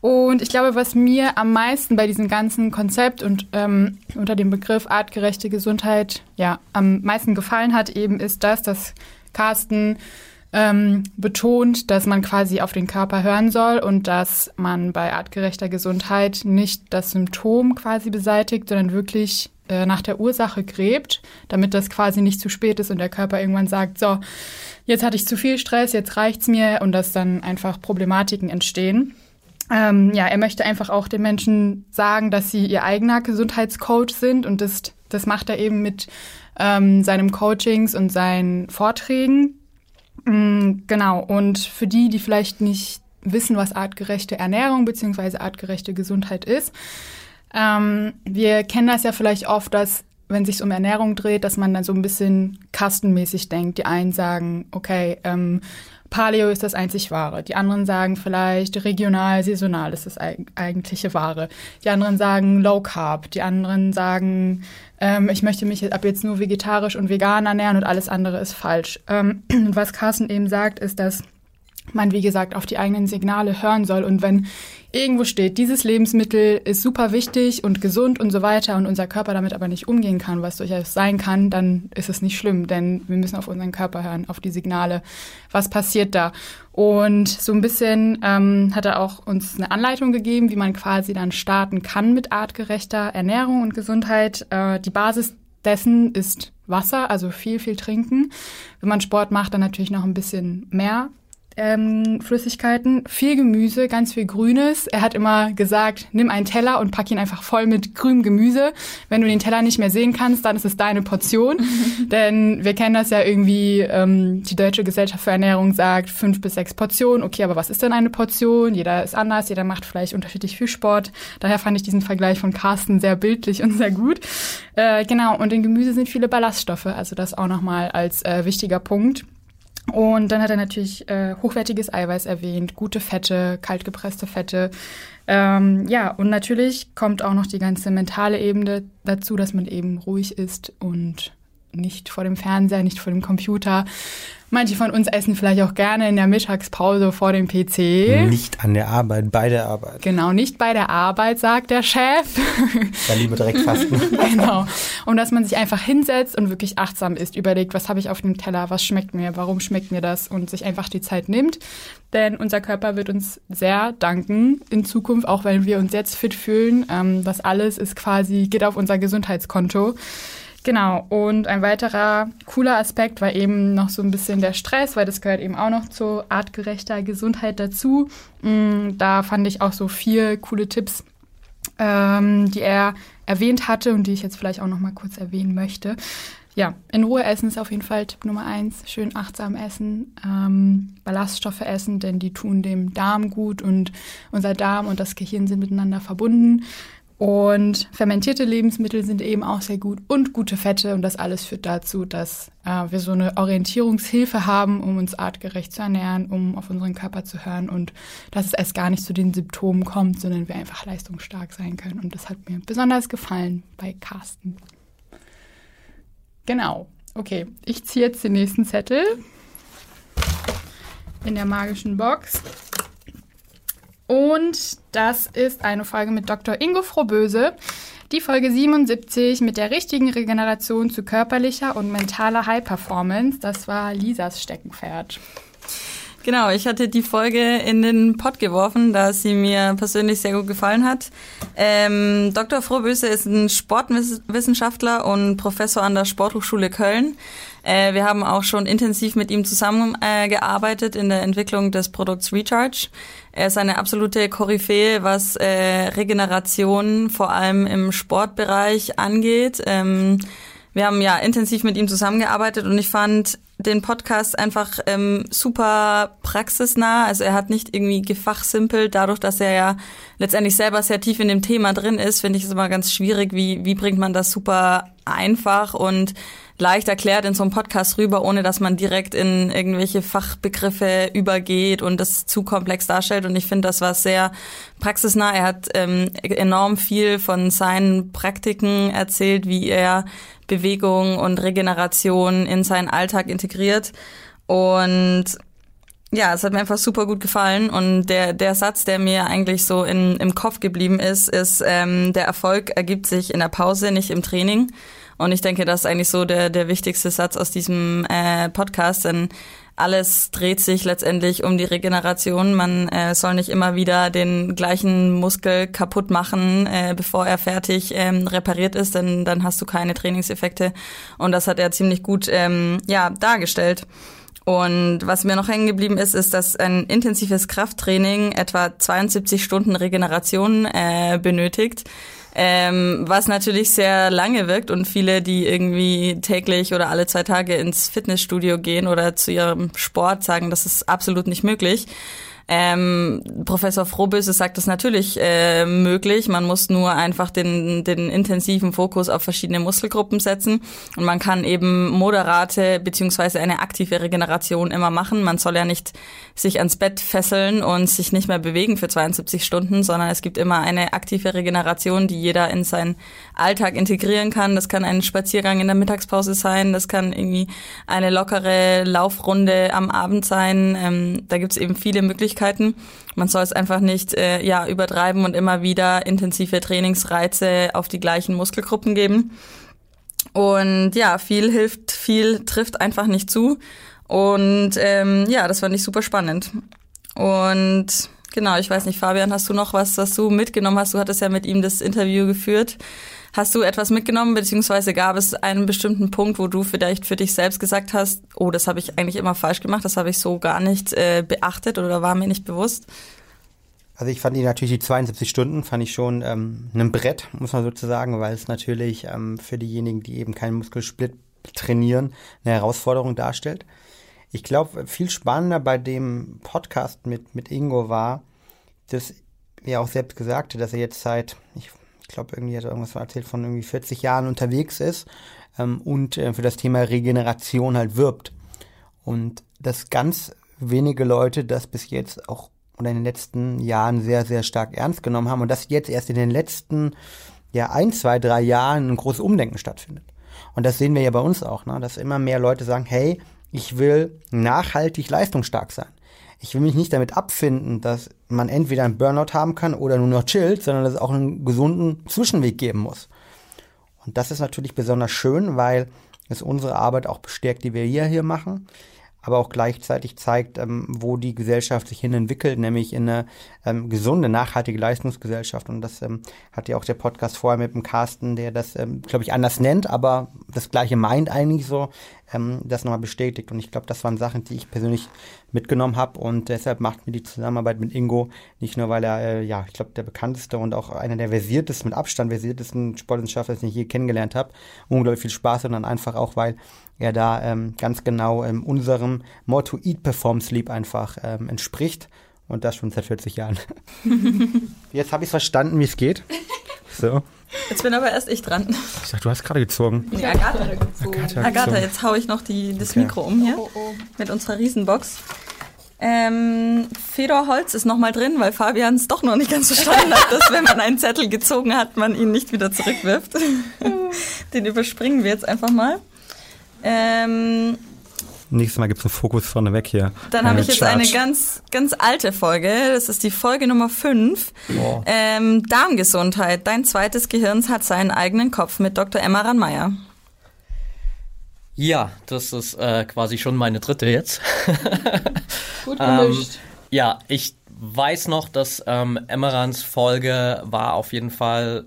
Und ich glaube, was mir am meisten bei diesem ganzen Konzept und ähm, unter dem Begriff artgerechte Gesundheit ja am meisten gefallen hat, eben ist das, dass Carsten ähm, betont, dass man quasi auf den Körper hören soll und dass man bei artgerechter Gesundheit nicht das Symptom quasi beseitigt, sondern wirklich äh, nach der Ursache gräbt, damit das quasi nicht zu spät ist und der Körper irgendwann sagt, so, jetzt hatte ich zu viel Stress, jetzt reicht's mir und dass dann einfach Problematiken entstehen. Ähm, ja, er möchte einfach auch den Menschen sagen, dass sie ihr eigener Gesundheitscoach sind und das, das macht er eben mit ähm, seinem Coachings und seinen Vorträgen. Mhm, genau, und für die, die vielleicht nicht wissen, was artgerechte Ernährung bzw. artgerechte Gesundheit ist, ähm, wir kennen das ja vielleicht oft, dass wenn es sich um Ernährung dreht, dass man dann so ein bisschen kastenmäßig denkt. Die einen sagen, okay, ähm, Paleo ist das einzig Wahre. Die anderen sagen vielleicht regional, saisonal ist das eigentliche Wahre. Die anderen sagen Low Carb. Die anderen sagen, ähm, ich möchte mich ab jetzt nur vegetarisch und vegan ernähren und alles andere ist falsch. Ähm, was Carsten eben sagt, ist, dass man, wie gesagt, auf die eigenen Signale hören soll. Und wenn irgendwo steht, dieses Lebensmittel ist super wichtig und gesund und so weiter und unser Körper damit aber nicht umgehen kann, was durchaus sein kann, dann ist es nicht schlimm, denn wir müssen auf unseren Körper hören, auf die Signale. Was passiert da? Und so ein bisschen ähm, hat er auch uns eine Anleitung gegeben, wie man quasi dann starten kann mit artgerechter Ernährung und Gesundheit. Äh, die Basis dessen ist Wasser, also viel, viel trinken. Wenn man Sport macht, dann natürlich noch ein bisschen mehr ähm, Flüssigkeiten, viel Gemüse, ganz viel Grünes. Er hat immer gesagt, nimm einen Teller und pack ihn einfach voll mit grünem Gemüse. Wenn du den Teller nicht mehr sehen kannst, dann ist es deine Portion. Denn wir kennen das ja irgendwie, ähm, die Deutsche Gesellschaft für Ernährung sagt fünf bis sechs Portionen. Okay, aber was ist denn eine Portion? Jeder ist anders, jeder macht vielleicht unterschiedlich viel Sport. Daher fand ich diesen Vergleich von Carsten sehr bildlich und sehr gut. Äh, genau, und in Gemüse sind viele Ballaststoffe, also das auch nochmal als äh, wichtiger Punkt. Und dann hat er natürlich äh, hochwertiges Eiweiß erwähnt, gute Fette, kaltgepresste Fette. Ähm, ja, und natürlich kommt auch noch die ganze mentale Ebene dazu, dass man eben ruhig ist und nicht vor dem Fernseher, nicht vor dem Computer. Manche von uns essen vielleicht auch gerne in der Mittagspause vor dem PC. Nicht an der Arbeit, bei der Arbeit. Genau, nicht bei der Arbeit, sagt der Chef. Da lieber direkt fasten. genau. Und dass man sich einfach hinsetzt und wirklich achtsam ist, überlegt, was habe ich auf dem Teller, was schmeckt mir, warum schmeckt mir das und sich einfach die Zeit nimmt. Denn unser Körper wird uns sehr danken in Zukunft, auch wenn wir uns jetzt fit fühlen. Ähm, das alles ist quasi, geht auf unser Gesundheitskonto. Genau, und ein weiterer cooler Aspekt war eben noch so ein bisschen der Stress, weil das gehört eben auch noch zu artgerechter Gesundheit dazu. Mm, da fand ich auch so vier coole Tipps, ähm, die er erwähnt hatte und die ich jetzt vielleicht auch noch mal kurz erwähnen möchte. Ja, in Ruhe essen ist auf jeden Fall Tipp Nummer eins. Schön achtsam essen, ähm, Ballaststoffe essen, denn die tun dem Darm gut und unser Darm und das Gehirn sind miteinander verbunden Und fermentierte Lebensmittel sind eben auch sehr gut und gute Fette und das alles führt dazu, dass äh, wir so eine Orientierungshilfe haben, um uns artgerecht zu ernähren, um auf unseren Körper zu hören und dass es erst gar nicht zu den Symptomen kommt, sondern wir einfach leistungsstark sein können. Und das hat mir besonders gefallen bei Carsten. Genau. Okay, ich ziehe jetzt den nächsten Zettel in der magischen Box. Und das ist eine Folge mit Dr. Ingo Frohböse. Die Folge 77 mit der richtigen Regeneration zu körperlicher und mentaler High Performance. Das war Lisas Steckenpferd. Genau, ich hatte die Folge in den Pott geworfen, da sie mir persönlich sehr gut gefallen hat. Ähm, Dr. Frohböse ist ein Sportwissenschaftler und Professor an der Sporthochschule Köln. Äh, wir haben auch schon intensiv mit ihm zusammengearbeitet äh, in der Entwicklung des Produkts Recharge. Er ist eine absolute Koryphäe, was äh, Regeneration vor allem im Sportbereich angeht. Ähm, wir haben ja intensiv mit ihm zusammengearbeitet und ich fand den Podcast einfach ähm, super praxisnah. Also er hat nicht irgendwie gefachsimpelt, dadurch, dass er ja letztendlich selber sehr tief in dem Thema drin ist, finde ich es immer ganz schwierig, wie, wie bringt man das super einfach und leicht erklärt in so einem Podcast rüber, ohne dass man direkt in irgendwelche Fachbegriffe übergeht und das zu komplex darstellt. Und ich finde, das war sehr praxisnah. Er hat ähm, enorm viel von seinen Praktiken erzählt, wie er Bewegung und Regeneration in seinen Alltag integriert. Und ja, es hat mir einfach super gut gefallen und der, der Satz, der mir eigentlich so in, im Kopf geblieben ist, ist, ähm, der Erfolg ergibt sich in der Pause, nicht im Training. Und ich denke, das ist eigentlich so der, der wichtigste Satz aus diesem äh, Podcast, denn alles dreht sich letztendlich um die Regeneration. Man äh, soll nicht immer wieder den gleichen Muskel kaputt machen, äh, bevor er fertig ähm, repariert ist, denn dann hast du keine Trainingseffekte. Und das hat er ziemlich gut ähm, ja, dargestellt. Und was mir noch hängen geblieben ist, ist, dass ein intensives Krafttraining etwa 72 Stunden Regeneration äh, benötigt ähm, was natürlich sehr lange wirkt und viele, die irgendwie täglich oder alle zwei Tage ins Fitnessstudio gehen oder zu ihrem Sport sagen, das ist absolut nicht möglich. Ähm, Professor Frohböse sagt das natürlich äh, möglich. Man muss nur einfach den, den intensiven Fokus auf verschiedene Muskelgruppen setzen und man kann eben moderate beziehungsweise eine aktive Regeneration immer machen. Man soll ja nicht sich ans Bett fesseln und sich nicht mehr bewegen für 72 Stunden, sondern es gibt immer eine aktive Regeneration, die jeder in seinen Alltag integrieren kann. Das kann ein Spaziergang in der Mittagspause sein, das kann irgendwie eine lockere Laufrunde am Abend sein. Ähm, da gibt es eben viele Möglichkeiten Möglichkeiten. Man soll es einfach nicht äh, ja, übertreiben und immer wieder intensive Trainingsreize auf die gleichen Muskelgruppen geben. Und ja, viel hilft, viel trifft einfach nicht zu. Und ähm, ja, das fand ich super spannend. Und genau, ich weiß nicht, Fabian, hast du noch was, was du mitgenommen hast? Du hattest ja mit ihm das Interview geführt. Hast du etwas mitgenommen, beziehungsweise gab es einen bestimmten Punkt, wo du vielleicht für dich selbst gesagt hast, oh, das habe ich eigentlich immer falsch gemacht, das habe ich so gar nicht äh, beachtet oder war mir nicht bewusst? Also ich fand die natürlich die 72 Stunden, fand ich schon ähm, ein Brett, muss man sozusagen, weil es natürlich ähm, für diejenigen, die eben keinen Muskelsplit trainieren, eine Herausforderung darstellt. Ich glaube, viel spannender bei dem Podcast mit, mit Ingo war, dass er auch selbst gesagt hat, dass er jetzt seit, ich ich glaube, irgendwie hat er irgendwas erzählt, von irgendwie 40 Jahren unterwegs ist ähm, und äh, für das Thema Regeneration halt wirbt. Und dass ganz wenige Leute das bis jetzt auch oder in den letzten Jahren sehr, sehr stark ernst genommen haben und dass jetzt erst in den letzten ja, ein, zwei, drei Jahren ein großes Umdenken stattfindet. Und das sehen wir ja bei uns auch, ne? dass immer mehr Leute sagen, hey, ich will nachhaltig leistungsstark sein ich will mich nicht damit abfinden, dass man entweder einen Burnout haben kann oder nur noch chillt, sondern dass es auch einen gesunden Zwischenweg geben muss. Und das ist natürlich besonders schön, weil es unsere Arbeit auch bestärkt, die wir hier, hier machen aber auch gleichzeitig zeigt, ähm, wo die Gesellschaft sich hin entwickelt, nämlich in eine ähm, gesunde, nachhaltige Leistungsgesellschaft. Und das ähm, hat ja auch der Podcast vorher mit dem Carsten, der das, ähm, glaube ich, anders nennt, aber das gleiche meint eigentlich so, ähm, das nochmal bestätigt. Und ich glaube, das waren Sachen, die ich persönlich mitgenommen habe. Und deshalb macht mir die Zusammenarbeit mit Ingo nicht nur, weil er, äh, ja, ich glaube, der bekannteste und auch einer der versiertesten, mit Abstand versiertesten Sportwissenschaftler, den ich je kennengelernt habe, unglaublich viel Spaß, sondern einfach auch, weil er da ähm, ganz genau ähm, unserem Motto Eat, Perform, Sleep einfach ähm, entspricht. Und das schon seit 40 Jahren. Jetzt habe ich verstanden, wie es geht. So. Jetzt bin aber erst ich dran. Ich dachte, du hast gerade gezogen. Nee, Agatha. Agatha, Agatha jetzt haue ich noch die, das okay. Mikro um hier oh, oh. mit unserer Riesenbox. Ähm, Fedor Holz ist nochmal drin, weil Fabian es doch noch nicht ganz verstanden hat, dass wenn man einen Zettel gezogen hat, man ihn nicht wieder zurückwirft. Den überspringen wir jetzt einfach mal. Ähm, Nächstes Mal gibt es einen Fokus vorneweg hier. Dann habe ich jetzt Charge. eine ganz, ganz alte Folge. Das ist die Folge Nummer 5. Oh. Ähm, Darmgesundheit. Dein zweites Gehirn hat seinen eigenen Kopf mit Dr. Emma Ranmeier. Ja, das ist äh, quasi schon meine dritte jetzt. Gut gemischt. ähm, ja, ich weiß noch, dass ähm, Emmerans Folge war auf jeden Fall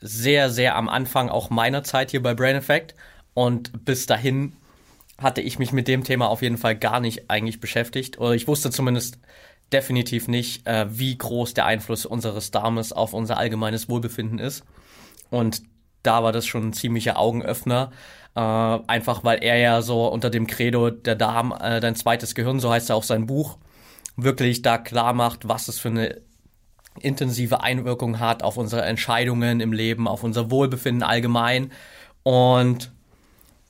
sehr, sehr am Anfang auch meiner Zeit hier bei Brain Effect. Und bis dahin hatte ich mich mit dem Thema auf jeden Fall gar nicht eigentlich beschäftigt. Oder ich wusste zumindest definitiv nicht, äh, wie groß der Einfluss unseres Darmes auf unser allgemeines Wohlbefinden ist. Und da war das schon ein ziemlicher Augenöffner. Äh, einfach weil er ja so unter dem Credo der Darm, äh, dein zweites Gehirn, so heißt er auch sein Buch, wirklich da klar macht, was es für eine intensive Einwirkung hat auf unsere Entscheidungen im Leben, auf unser Wohlbefinden allgemein. Und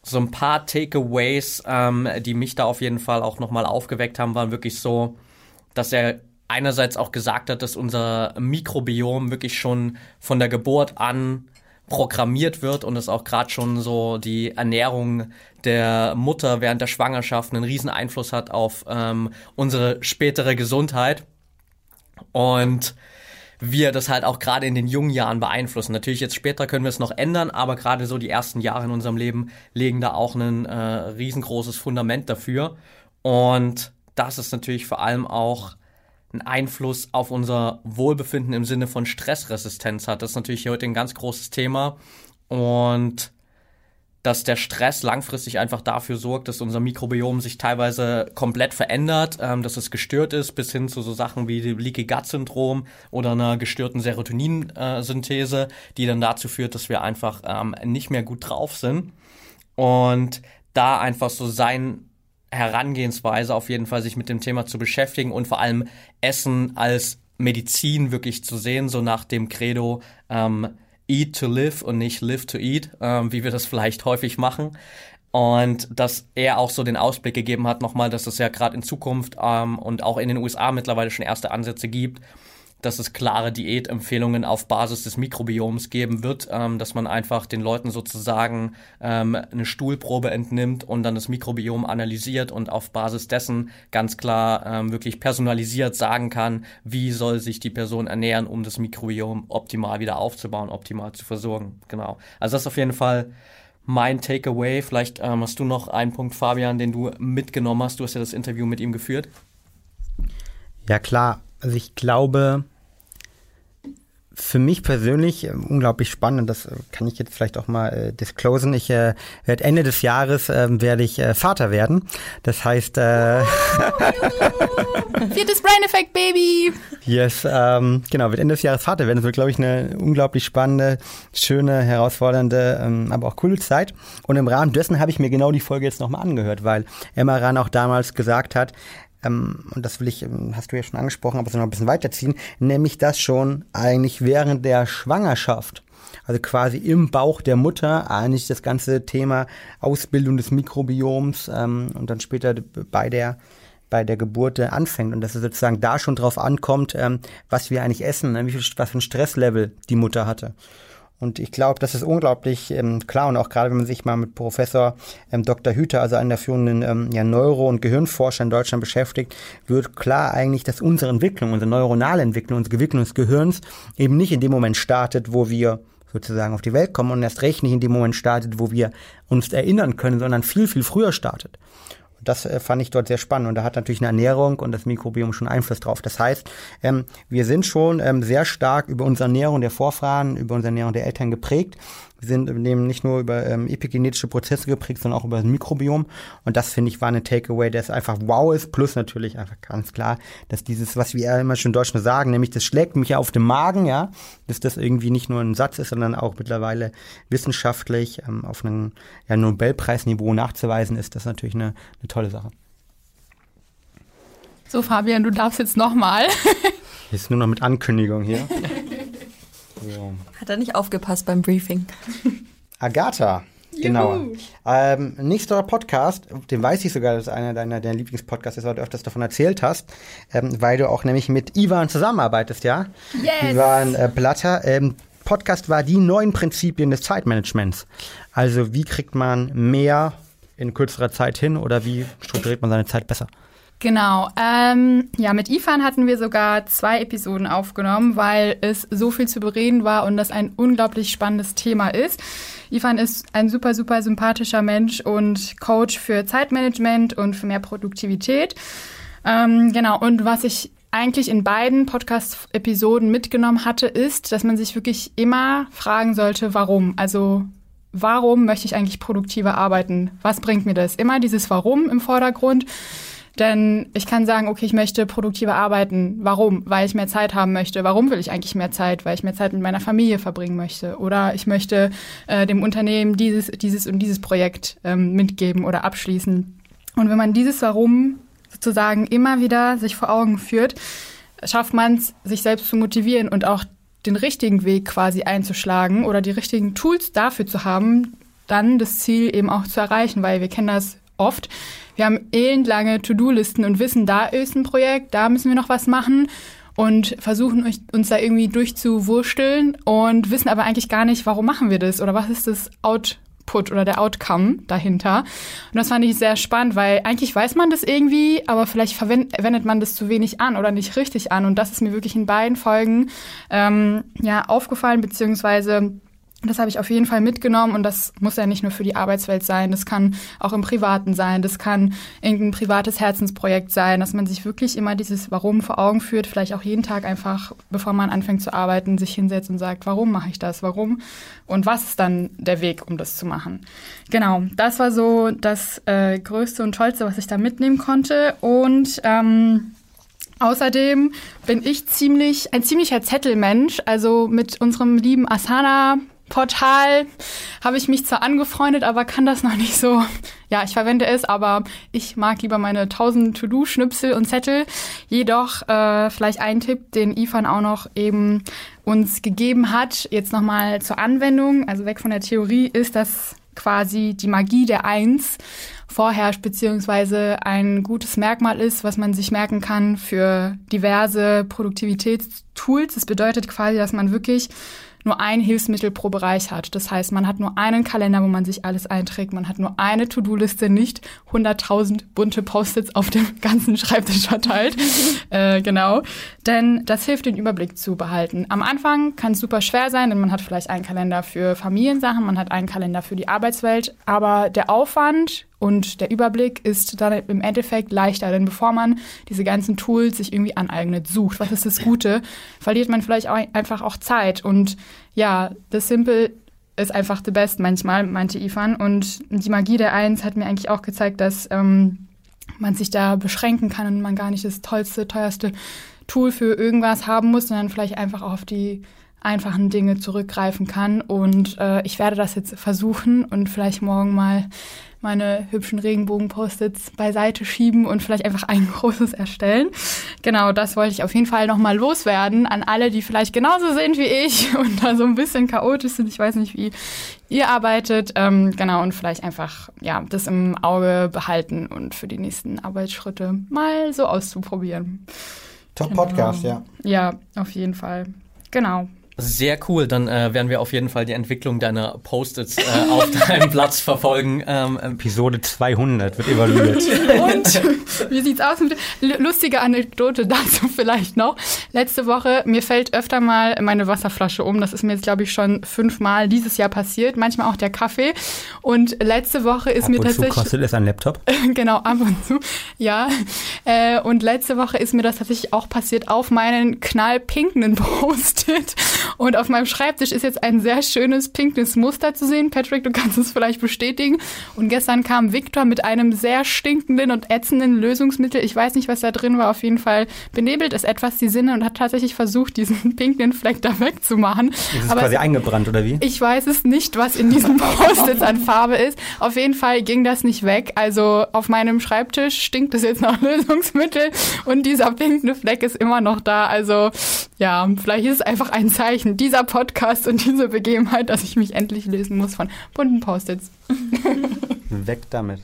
so ein paar Takeaways, ähm, die mich da auf jeden Fall auch nochmal aufgeweckt haben, waren wirklich so, dass er einerseits auch gesagt hat, dass unser Mikrobiom wirklich schon von der Geburt an programmiert wird und es auch gerade schon so die Ernährung der Mutter während der Schwangerschaft einen riesen Einfluss hat auf ähm, unsere spätere Gesundheit. Und wir das halt auch gerade in den jungen Jahren beeinflussen. Natürlich jetzt später können wir es noch ändern, aber gerade so die ersten Jahre in unserem Leben legen da auch ein äh, riesengroßes Fundament dafür und das ist natürlich vor allem auch einen Einfluss auf unser Wohlbefinden im Sinne von Stressresistenz hat. Das ist natürlich heute ein ganz großes Thema und dass der Stress langfristig einfach dafür sorgt, dass unser Mikrobiom sich teilweise komplett verändert, ähm, dass es gestört ist, bis hin zu so Sachen wie dem Leaky Gut Syndrom oder einer gestörten Serotoninsynthese, die dann dazu führt, dass wir einfach ähm, nicht mehr gut drauf sind. Und da einfach so sein Herangehensweise auf jeden Fall, sich mit dem Thema zu beschäftigen und vor allem Essen als Medizin wirklich zu sehen, so nach dem Credo ähm, Eat to live und nicht live to eat, ähm, wie wir das vielleicht häufig machen. Und dass er auch so den Ausblick gegeben hat, nochmal, dass es ja gerade in Zukunft ähm, und auch in den USA mittlerweile schon erste Ansätze gibt, dass es klare Diätempfehlungen auf Basis des Mikrobioms geben wird, ähm, dass man einfach den Leuten sozusagen ähm, eine Stuhlprobe entnimmt und dann das Mikrobiom analysiert und auf Basis dessen ganz klar ähm, wirklich personalisiert sagen kann, wie soll sich die Person ernähren, um das Mikrobiom optimal wieder aufzubauen, optimal zu versorgen. Genau. Also das ist auf jeden Fall mein Takeaway. Vielleicht ähm, hast du noch einen Punkt, Fabian, den du mitgenommen hast. Du hast ja das Interview mit ihm geführt. Ja klar, also ich glaube, für mich persönlich äh, unglaublich spannend. Das äh, kann ich jetzt vielleicht auch mal äh, disclosen. Ich äh, werde Ende des Jahres äh, werde ich äh, Vater werden. Das heißt äh, viertes Brain Effect Baby. Yes, ähm, genau. Wird Ende des Jahres Vater werden. Das wird, glaube ich, eine unglaublich spannende, schöne, herausfordernde, ähm, aber auch coole Zeit. Und im Rahmen dessen habe ich mir genau die Folge jetzt nochmal angehört, weil Emma Ran auch damals gesagt hat, ähm, und das will ich, ähm, hast du ja schon angesprochen, aber so noch ein bisschen weiterziehen, nämlich das schon eigentlich während der Schwangerschaft. Also quasi im Bauch der Mutter eigentlich das ganze Thema Ausbildung des Mikrobioms ähm, und dann später bei der bei der Geburt anfängt und dass es sozusagen da schon drauf ankommt, ähm, was wir eigentlich essen, ne? wie viel, was für ein Stresslevel die Mutter hatte. Und ich glaube, das ist unglaublich ähm, klar und auch gerade wenn man sich mal mit Professor ähm, Dr. Hüter, also einer der führenden ähm, ja, Neuro- und Gehirnforscher in Deutschland beschäftigt, wird klar eigentlich, dass unsere Entwicklung, unsere neuronale Entwicklung, unsere Entwicklung des Gehirns eben nicht in dem Moment startet, wo wir sozusagen auf die Welt kommen und erst recht nicht in dem Moment startet, wo wir uns erinnern können, sondern viel, viel früher startet das äh, fand ich dort sehr spannend. Und da hat natürlich eine Ernährung und das Mikrobiom schon Einfluss drauf. Das heißt, ähm, wir sind schon ähm, sehr stark über unsere Ernährung der Vorfahren, über unsere Ernährung der Eltern geprägt. Wir sind eben nicht nur über ähm, epigenetische Prozesse geprägt, sondern auch über das Mikrobiom. Und das finde ich war eine Takeaway, der einfach wow ist. Plus natürlich einfach ganz klar, dass dieses, was wir immer schon in Deutschland sagen, nämlich das schlägt mich ja auf den Magen, ja, dass das irgendwie nicht nur ein Satz ist, sondern auch mittlerweile wissenschaftlich ähm, auf einem ja, Nobelpreisniveau nachzuweisen ist, das ist natürlich eine, eine tolle Sache. So, Fabian, du darfst jetzt nochmal. Jetzt nur noch mit Ankündigung hier. So. Hat er nicht aufgepasst beim Briefing? Agatha. Genau. Ähm, nächster Podcast, den weiß ich sogar, dass einer deiner, deiner Lieblingspodcasts ist, weil du öfters davon erzählt hast, ähm, weil du auch nämlich mit Ivan zusammenarbeitest, ja? Yes. Ivan äh, Blatter. Ähm, Podcast war die neuen Prinzipien des Zeitmanagements. Also wie kriegt man mehr in kürzerer Zeit hin oder wie strukturiert man seine Zeit besser? Genau. Ähm, ja, mit Ifan hatten wir sogar zwei Episoden aufgenommen, weil es so viel zu bereden war und das ein unglaublich spannendes Thema ist. Ifan ist ein super, super sympathischer Mensch und Coach für Zeitmanagement und für mehr Produktivität. Ähm, genau. Und was ich eigentlich in beiden Podcast-Episoden mitgenommen hatte, ist, dass man sich wirklich immer fragen sollte, warum. Also warum möchte ich eigentlich produktiver arbeiten? Was bringt mir das? Immer dieses Warum im Vordergrund. Denn ich kann sagen, okay, ich möchte produktiver arbeiten. Warum? Weil ich mehr Zeit haben möchte. Warum will ich eigentlich mehr Zeit? Weil ich mehr Zeit mit meiner Familie verbringen möchte. Oder ich möchte äh, dem Unternehmen dieses, dieses und dieses Projekt ähm, mitgeben oder abschließen. Und wenn man dieses Warum sozusagen immer wieder sich vor Augen führt, schafft man es, sich selbst zu motivieren und auch den richtigen Weg quasi einzuschlagen oder die richtigen Tools dafür zu haben, dann das Ziel eben auch zu erreichen, weil wir kennen das oft. Wir haben elendlange To-Do-Listen und wissen, da ist ein Projekt, da müssen wir noch was machen und versuchen uns da irgendwie durchzuwursteln und wissen aber eigentlich gar nicht, warum machen wir das oder was ist das Output oder der Outcome dahinter. Und das fand ich sehr spannend, weil eigentlich weiß man das irgendwie, aber vielleicht verwendet man das zu wenig an oder nicht richtig an. Und das ist mir wirklich in beiden Folgen ähm, ja aufgefallen, beziehungsweise das habe ich auf jeden Fall mitgenommen und das muss ja nicht nur für die Arbeitswelt sein, das kann auch im Privaten sein, das kann irgendein privates Herzensprojekt sein, dass man sich wirklich immer dieses Warum vor Augen führt, vielleicht auch jeden Tag einfach, bevor man anfängt zu arbeiten, sich hinsetzt und sagt, warum mache ich das, warum und was ist dann der Weg, um das zu machen. Genau, das war so das äh, Größte und Tollste, was ich da mitnehmen konnte und ähm, Außerdem bin ich ziemlich ein ziemlicher Zettelmensch. Also mit unserem lieben Asana Portal habe ich mich zwar angefreundet, aber kann das noch nicht so. Ja, ich verwende es, aber ich mag lieber meine 1000 To-Do-Schnipsel und Zettel. Jedoch äh, vielleicht ein Tipp, den Ifan auch noch eben uns gegeben hat, jetzt nochmal zur Anwendung, also weg von der Theorie, ist, dass quasi die Magie der Eins vorherrscht, beziehungsweise ein gutes Merkmal ist, was man sich merken kann für diverse Produktivitätstools. Das bedeutet quasi, dass man wirklich nur ein Hilfsmittel pro Bereich hat. Das heißt, man hat nur einen Kalender, wo man sich alles einträgt. Man hat nur eine To-Do-Liste, nicht 100.000 bunte Post-its auf dem ganzen Schreibtisch verteilt. äh, genau. Denn das hilft, den Überblick zu behalten. Am Anfang kann es super schwer sein, denn man hat vielleicht einen Kalender für Familiensachen, man hat einen Kalender für die Arbeitswelt. Aber der Aufwand und der Überblick ist dann im Endeffekt leichter, denn bevor man diese ganzen Tools sich irgendwie aneignet, sucht, was ist das Gute, verliert man vielleicht auch einfach auch Zeit. Und ja, das Simple ist einfach the best manchmal, meinte Ivan. Und die Magie der Eins hat mir eigentlich auch gezeigt, dass ähm, man sich da beschränken kann und man gar nicht das tollste, teuerste Tool für irgendwas haben muss, sondern vielleicht einfach auch auf die einfachen Dinge zurückgreifen kann. Und äh, ich werde das jetzt versuchen und vielleicht morgen mal meine hübschen Regenbogen-Post-its beiseite schieben und vielleicht einfach ein großes erstellen. Genau, das wollte ich auf jeden Fall nochmal loswerden an alle, die vielleicht genauso sind wie ich und da so ein bisschen chaotisch sind. Ich weiß nicht, wie ihr arbeitet. Ähm, genau, und vielleicht einfach ja das im Auge behalten und für die nächsten Arbeitsschritte mal so auszuprobieren. Top genau. Podcast, ja. Ja, auf jeden Fall. Genau. Sehr cool, dann äh, werden wir auf jeden Fall die Entwicklung deiner Post-its äh, auf deinem Platz verfolgen. Ähm, ähm Episode 200 wird evaluiert. Und wie sieht's aus? Lustige Anekdote dazu vielleicht noch. Letzte Woche, mir fällt öfter mal meine Wasserflasche um. Das ist mir jetzt, glaube ich, schon fünfmal dieses Jahr passiert. Manchmal auch der Kaffee. Und letzte Woche ist ab mir tatsächlich... Zu kostet es ein Laptop? genau, ab und zu, ja. Äh, und letzte Woche ist mir das tatsächlich auch passiert auf meinen knallpinken Post-it. Und auf meinem Schreibtisch ist jetzt ein sehr schönes pinkes Muster zu sehen. Patrick, du kannst es vielleicht bestätigen. Und gestern kam Victor mit einem sehr stinkenden und ätzenden Lösungsmittel. Ich weiß nicht, was da drin war. Auf jeden Fall benebelt es etwas die Sinne und hat tatsächlich versucht, diesen pinken Fleck da wegzumachen. Ist es Aber quasi eingebrannt oder wie? Ich weiß es nicht, was in diesem Post-its an Farbe ist. Auf jeden Fall ging das nicht weg. Also auf meinem Schreibtisch stinkt es jetzt nach Lösungsmittel und dieser pinkende Fleck ist immer noch da. Also ja, vielleicht ist es einfach ein Zeichen Zeichen, dieser Podcast und diese Begebenheit, dass ich mich endlich lösen muss von bunten Post-its. Weg damit.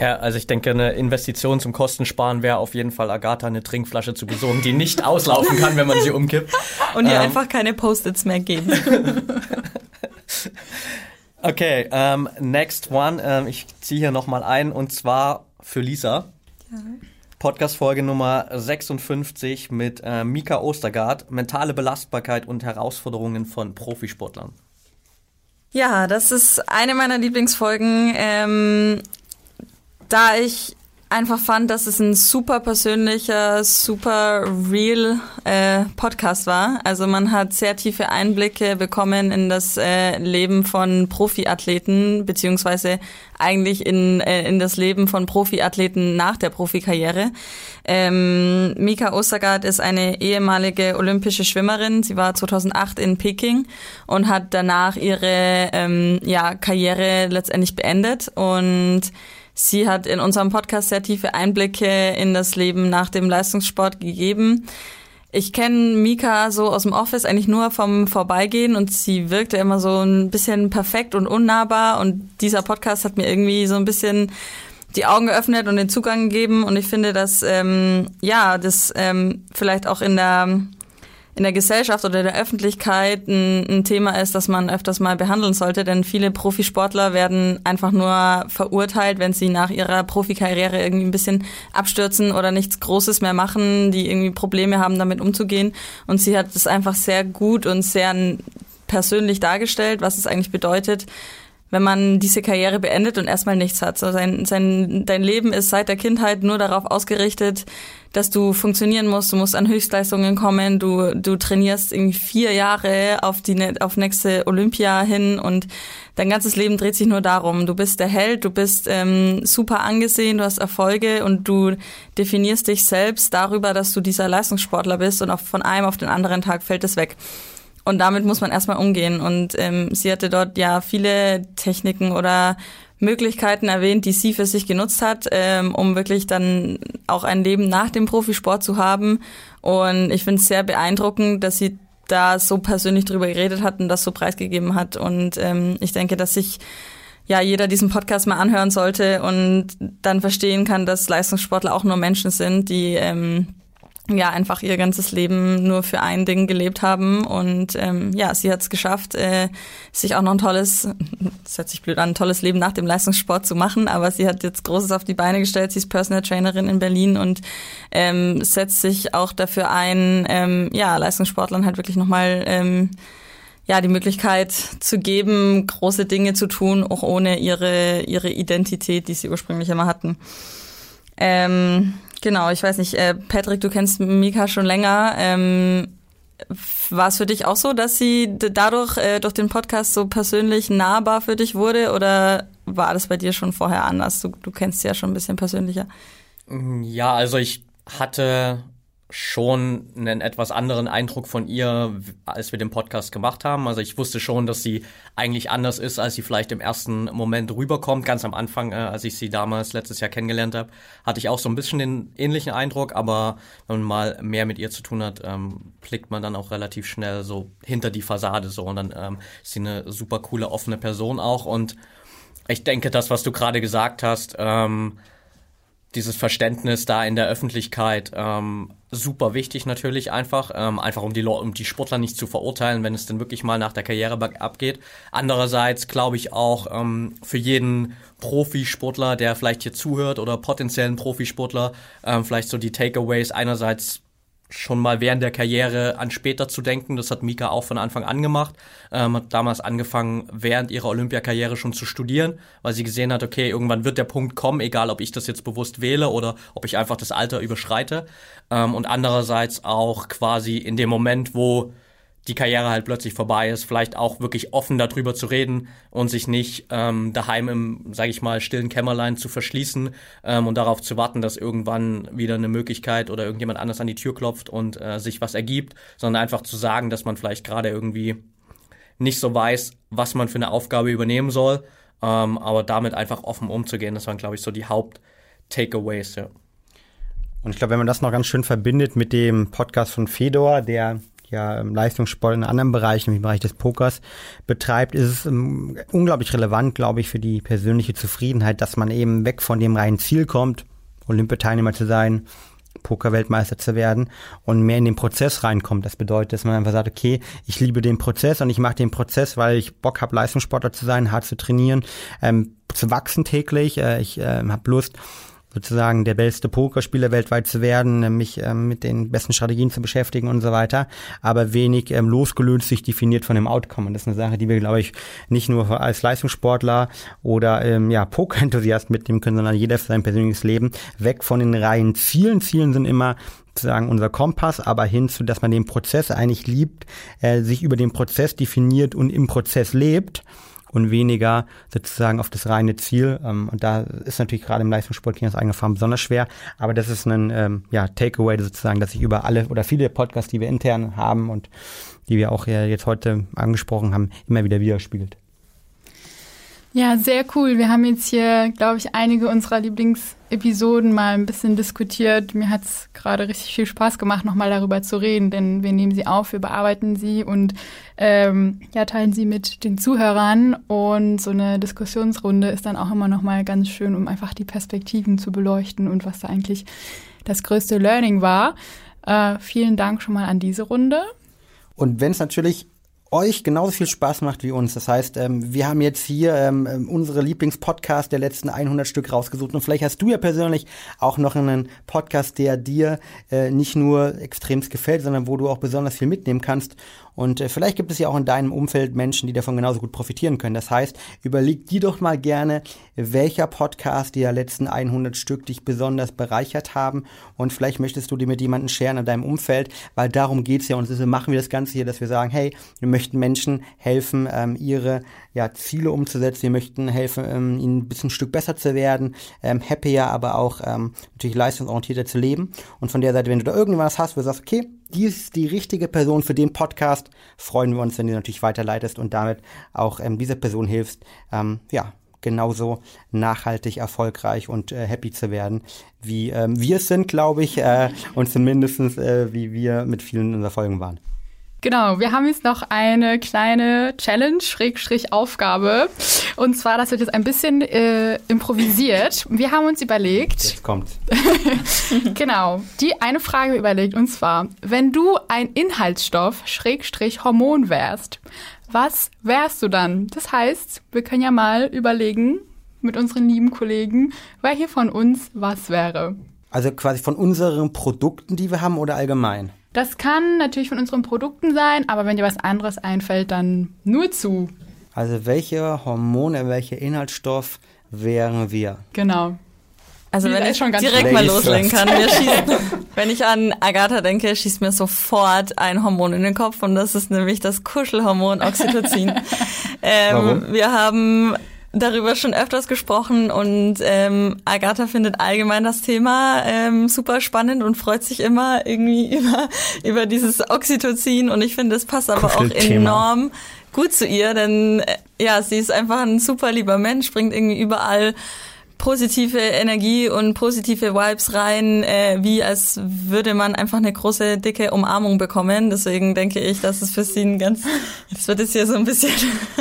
Ja, also ich denke, eine Investition zum Kostensparen wäre auf jeden Fall Agatha eine Trinkflasche zu besorgen, die nicht auslaufen kann, wenn man sie umkippt. Und ihr ähm, einfach keine Post-its mehr geben. okay, ähm, next one. Ähm, ich ziehe hier nochmal ein und zwar für Lisa. Ja. Podcast-Folge Nummer 56 mit äh, Mika Ostergaard, mentale Belastbarkeit und Herausforderungen von Profisportlern. Ja, das ist eine meiner Lieblingsfolgen. Ähm, da ich einfach fand, dass es ein super persönlicher, super real äh, Podcast war. Also man hat sehr tiefe Einblicke bekommen in das äh, Leben von Profiathleten, beziehungsweise eigentlich in, äh, in das Leben von Profiathleten nach der Profikarriere. Ähm, Mika Osagard ist eine ehemalige olympische Schwimmerin. Sie war 2008 in Peking und hat danach ihre ähm, ja, Karriere letztendlich beendet und Sie hat in unserem Podcast sehr tiefe Einblicke in das Leben nach dem Leistungssport gegeben. Ich kenne Mika so aus dem Office eigentlich nur vom Vorbeigehen und sie wirkte immer so ein bisschen perfekt und unnahbar und dieser Podcast hat mir irgendwie so ein bisschen die Augen geöffnet und den Zugang gegeben und ich finde, dass ähm, ja das ähm, vielleicht auch in der in der Gesellschaft oder der Öffentlichkeit ein, ein, Thema ist, das man öfters mal behandeln sollte, denn viele Profisportler werden einfach nur verurteilt, wenn sie nach ihrer Profikarriere irgendwie ein bisschen abstürzen oder nichts Großes mehr machen, die irgendwie Probleme haben, damit umzugehen. Und sie hat es einfach sehr gut und sehr persönlich dargestellt, was es eigentlich bedeutet, wenn man diese Karriere beendet und erstmal nichts hat. So sein, sein, dein Leben ist seit der Kindheit nur darauf ausgerichtet, dass du funktionieren musst, du musst an Höchstleistungen kommen, du, du trainierst irgendwie vier Jahre auf die auf nächste Olympia hin und dein ganzes Leben dreht sich nur darum. Du bist der Held, du bist ähm, super angesehen, du hast Erfolge und du definierst dich selbst darüber, dass du dieser Leistungssportler bist und auch von einem auf den anderen Tag fällt es weg. Und damit muss man erstmal umgehen. Und ähm, sie hatte dort ja viele Techniken oder Möglichkeiten erwähnt, die sie für sich genutzt hat, ähm, um wirklich dann auch ein Leben nach dem Profisport zu haben. Und ich finde es sehr beeindruckend, dass sie da so persönlich drüber geredet hat und das so preisgegeben hat. Und ähm, ich denke, dass sich ja jeder diesen Podcast mal anhören sollte und dann verstehen kann, dass Leistungssportler auch nur Menschen sind, die ähm, ja einfach ihr ganzes Leben nur für ein Ding gelebt haben. Und ähm, ja, sie hat es geschafft, äh, sich auch noch ein tolles, das hört sich blöd an, ein tolles Leben nach dem Leistungssport zu machen, aber sie hat jetzt Großes auf die Beine gestellt, sie ist Personal Trainerin in Berlin und ähm, setzt sich auch dafür ein, ähm, ja, Leistungssportlern halt wirklich nochmal ähm, ja, die Möglichkeit zu geben, große Dinge zu tun, auch ohne ihre, ihre Identität, die sie ursprünglich immer hatten. Ähm, Genau, ich weiß nicht, äh, Patrick, du kennst Mika schon länger. Ähm, war es für dich auch so, dass sie dadurch äh, durch den Podcast so persönlich nahbar für dich wurde oder war das bei dir schon vorher anders? Du, du kennst sie ja schon ein bisschen persönlicher. Ja, also ich hatte schon einen etwas anderen Eindruck von ihr, als wir den Podcast gemacht haben. Also ich wusste schon, dass sie eigentlich anders ist, als sie vielleicht im ersten Moment rüberkommt. Ganz am Anfang, äh, als ich sie damals letztes Jahr kennengelernt habe, hatte ich auch so ein bisschen den ähnlichen Eindruck. Aber wenn man mal mehr mit ihr zu tun hat, ähm, blickt man dann auch relativ schnell so hinter die Fassade so. Und dann ähm, ist sie eine super coole, offene Person auch. Und ich denke, das, was du gerade gesagt hast, ähm, dieses Verständnis da in der Öffentlichkeit ähm, super wichtig natürlich einfach, ähm, einfach um die, um die Sportler nicht zu verurteilen, wenn es denn wirklich mal nach der Karriere abgeht. Andererseits glaube ich auch ähm, für jeden Profisportler, der vielleicht hier zuhört oder potenziellen Profisportler, ähm, vielleicht so die Takeaways einerseits schon mal während der Karriere an später zu denken. Das hat Mika auch von Anfang an gemacht. Ähm, hat damals angefangen, während ihrer Olympiakarriere schon zu studieren, weil sie gesehen hat, okay, irgendwann wird der Punkt kommen, egal ob ich das jetzt bewusst wähle oder ob ich einfach das Alter überschreite. Ähm, und andererseits auch quasi in dem Moment, wo die Karriere halt plötzlich vorbei ist, vielleicht auch wirklich offen darüber zu reden und sich nicht ähm, daheim im, sage ich mal, stillen Kämmerlein zu verschließen ähm, und darauf zu warten, dass irgendwann wieder eine Möglichkeit oder irgendjemand anders an die Tür klopft und äh, sich was ergibt, sondern einfach zu sagen, dass man vielleicht gerade irgendwie nicht so weiß, was man für eine Aufgabe übernehmen soll, ähm, aber damit einfach offen umzugehen, das waren, glaube ich, so die Haupt-Takeaways, ja. Und ich glaube, wenn man das noch ganz schön verbindet mit dem Podcast von Fedor, der ja Leistungssport in anderen Bereichen, im Bereich des Pokers betreibt, ist es um, unglaublich relevant, glaube ich, für die persönliche Zufriedenheit, dass man eben weg von dem reinen Ziel kommt, Olympiateilnehmer zu sein, Poker-Weltmeister zu werden und mehr in den Prozess reinkommt. Das bedeutet, dass man einfach sagt, okay, ich liebe den Prozess und ich mache den Prozess, weil ich Bock habe, Leistungssportler zu sein, hart zu trainieren, ähm, zu wachsen täglich. Äh, ich äh, habe Lust, sozusagen der beste Pokerspieler weltweit zu werden, mich ähm, mit den besten Strategien zu beschäftigen und so weiter, aber wenig ähm, losgelöst sich definiert von dem Outcome. Und das ist eine Sache, die wir, glaube ich, nicht nur als Leistungssportler oder ähm, ja, Poker-Enthusiast mitnehmen können, sondern jeder für sein persönliches Leben weg von den reinen Zielen. Zielen sind immer sozusagen unser Kompass, aber hin zu, dass man den Prozess eigentlich liebt, äh, sich über den Prozess definiert und im Prozess lebt und weniger sozusagen auf das reine Ziel. Ähm, und da ist natürlich gerade im Leistungssport Chinas eigene Farm besonders schwer. Aber das ist ein ähm, ja, Takeaway sozusagen, dass ich über alle oder viele Podcasts, die wir intern haben und die wir auch jetzt heute angesprochen haben, immer wieder widerspiegelt. Ja, sehr cool. Wir haben jetzt hier, glaube ich, einige unserer Lieblingsepisoden mal ein bisschen diskutiert. Mir hat es gerade richtig viel Spaß gemacht, nochmal darüber zu reden, denn wir nehmen sie auf, wir bearbeiten sie und ähm, ja, teilen sie mit den Zuhörern. Und so eine Diskussionsrunde ist dann auch immer nochmal ganz schön, um einfach die Perspektiven zu beleuchten und was da eigentlich das größte Learning war. Äh, vielen Dank schon mal an diese Runde. Und wenn es natürlich euch genauso viel Spaß macht wie uns. Das heißt, ähm, wir haben jetzt hier ähm, ähm unsere Lieblingspodcast der letzten 100 Stück rausgesucht und vielleicht hast du ja persönlich auch noch einen Podcast, der dir äh, nicht nur extremst gefällt, sondern wo du auch besonders viel mitnehmen kannst und äh, vielleicht gibt es ja auch in deinem Umfeld Menschen, die davon genauso gut profitieren können. Das heißt, überleg dir doch mal gerne, welcher Podcast der letzten 100 Stück dich besonders bereichert haben. Und vielleicht möchtest du die mit jemandem scheren in deinem Umfeld, weil darum geht's ja. Und deswegen machen wir das Ganze hier, dass wir sagen, hey, wir möchten Menschen helfen, ähm, ihre ja, Ziele umzusetzen. Wir möchten helfen, ähm, ihnen ein bisschen ein Stück besser zu werden, ähm, happier, aber auch ähm, natürlich leistungsorientierter zu leben. Und von der Seite, wenn du da irgendwas hast, wo du sagst, okay, die ist die richtige Person für den Podcast, freuen wir uns, wenn du natürlich weiterleitest und damit auch ähm, dieser Person hilfst, ähm, ja, genauso nachhaltig erfolgreich und äh, happy zu werden, wie ähm, wir es sind, glaube ich, äh, und zumindest äh, wie wir mit vielen unserer Folgen waren. Genau, wir haben jetzt noch eine kleine Challenge, Schrägstrich Aufgabe. Und zwar, das wird jetzt ein bisschen äh, improvisiert. Wir haben uns überlegt. Jetzt kommt. genau, die eine Frage überlegt. Und zwar, wenn du ein Inhaltsstoff, Schrägstrich Hormon wärst, was wärst du dann? Das heißt, wir können ja mal überlegen mit unseren lieben Kollegen, wer hier von uns was wäre. Also quasi von unseren Produkten, die wir haben oder allgemein? Das kann natürlich von unseren Produkten sein, aber wenn dir was anderes einfällt, dann nur zu. Also welche Hormone, welcher Inhaltsstoff wären wir? Genau. Also wenn ich schon direkt mal loslegen kann, mir schießt, wenn ich an Agatha denke, schießt mir sofort ein Hormon in den Kopf und das ist nämlich das Kuschelhormon Oxytocin. ähm, Warum? Wir haben darüber schon öfters gesprochen und ähm, Agatha findet allgemein das Thema ähm, super spannend und freut sich immer irgendwie über, über dieses Oxytocin und ich finde, es passt aber auch enorm gut zu ihr, denn äh, ja, sie ist einfach ein super lieber Mensch, bringt irgendwie überall positive Energie und positive Vibes rein, äh, wie als würde man einfach eine große, dicke Umarmung bekommen. Deswegen denke ich, dass es für sie ein ganz, das wird jetzt hier so ein bisschen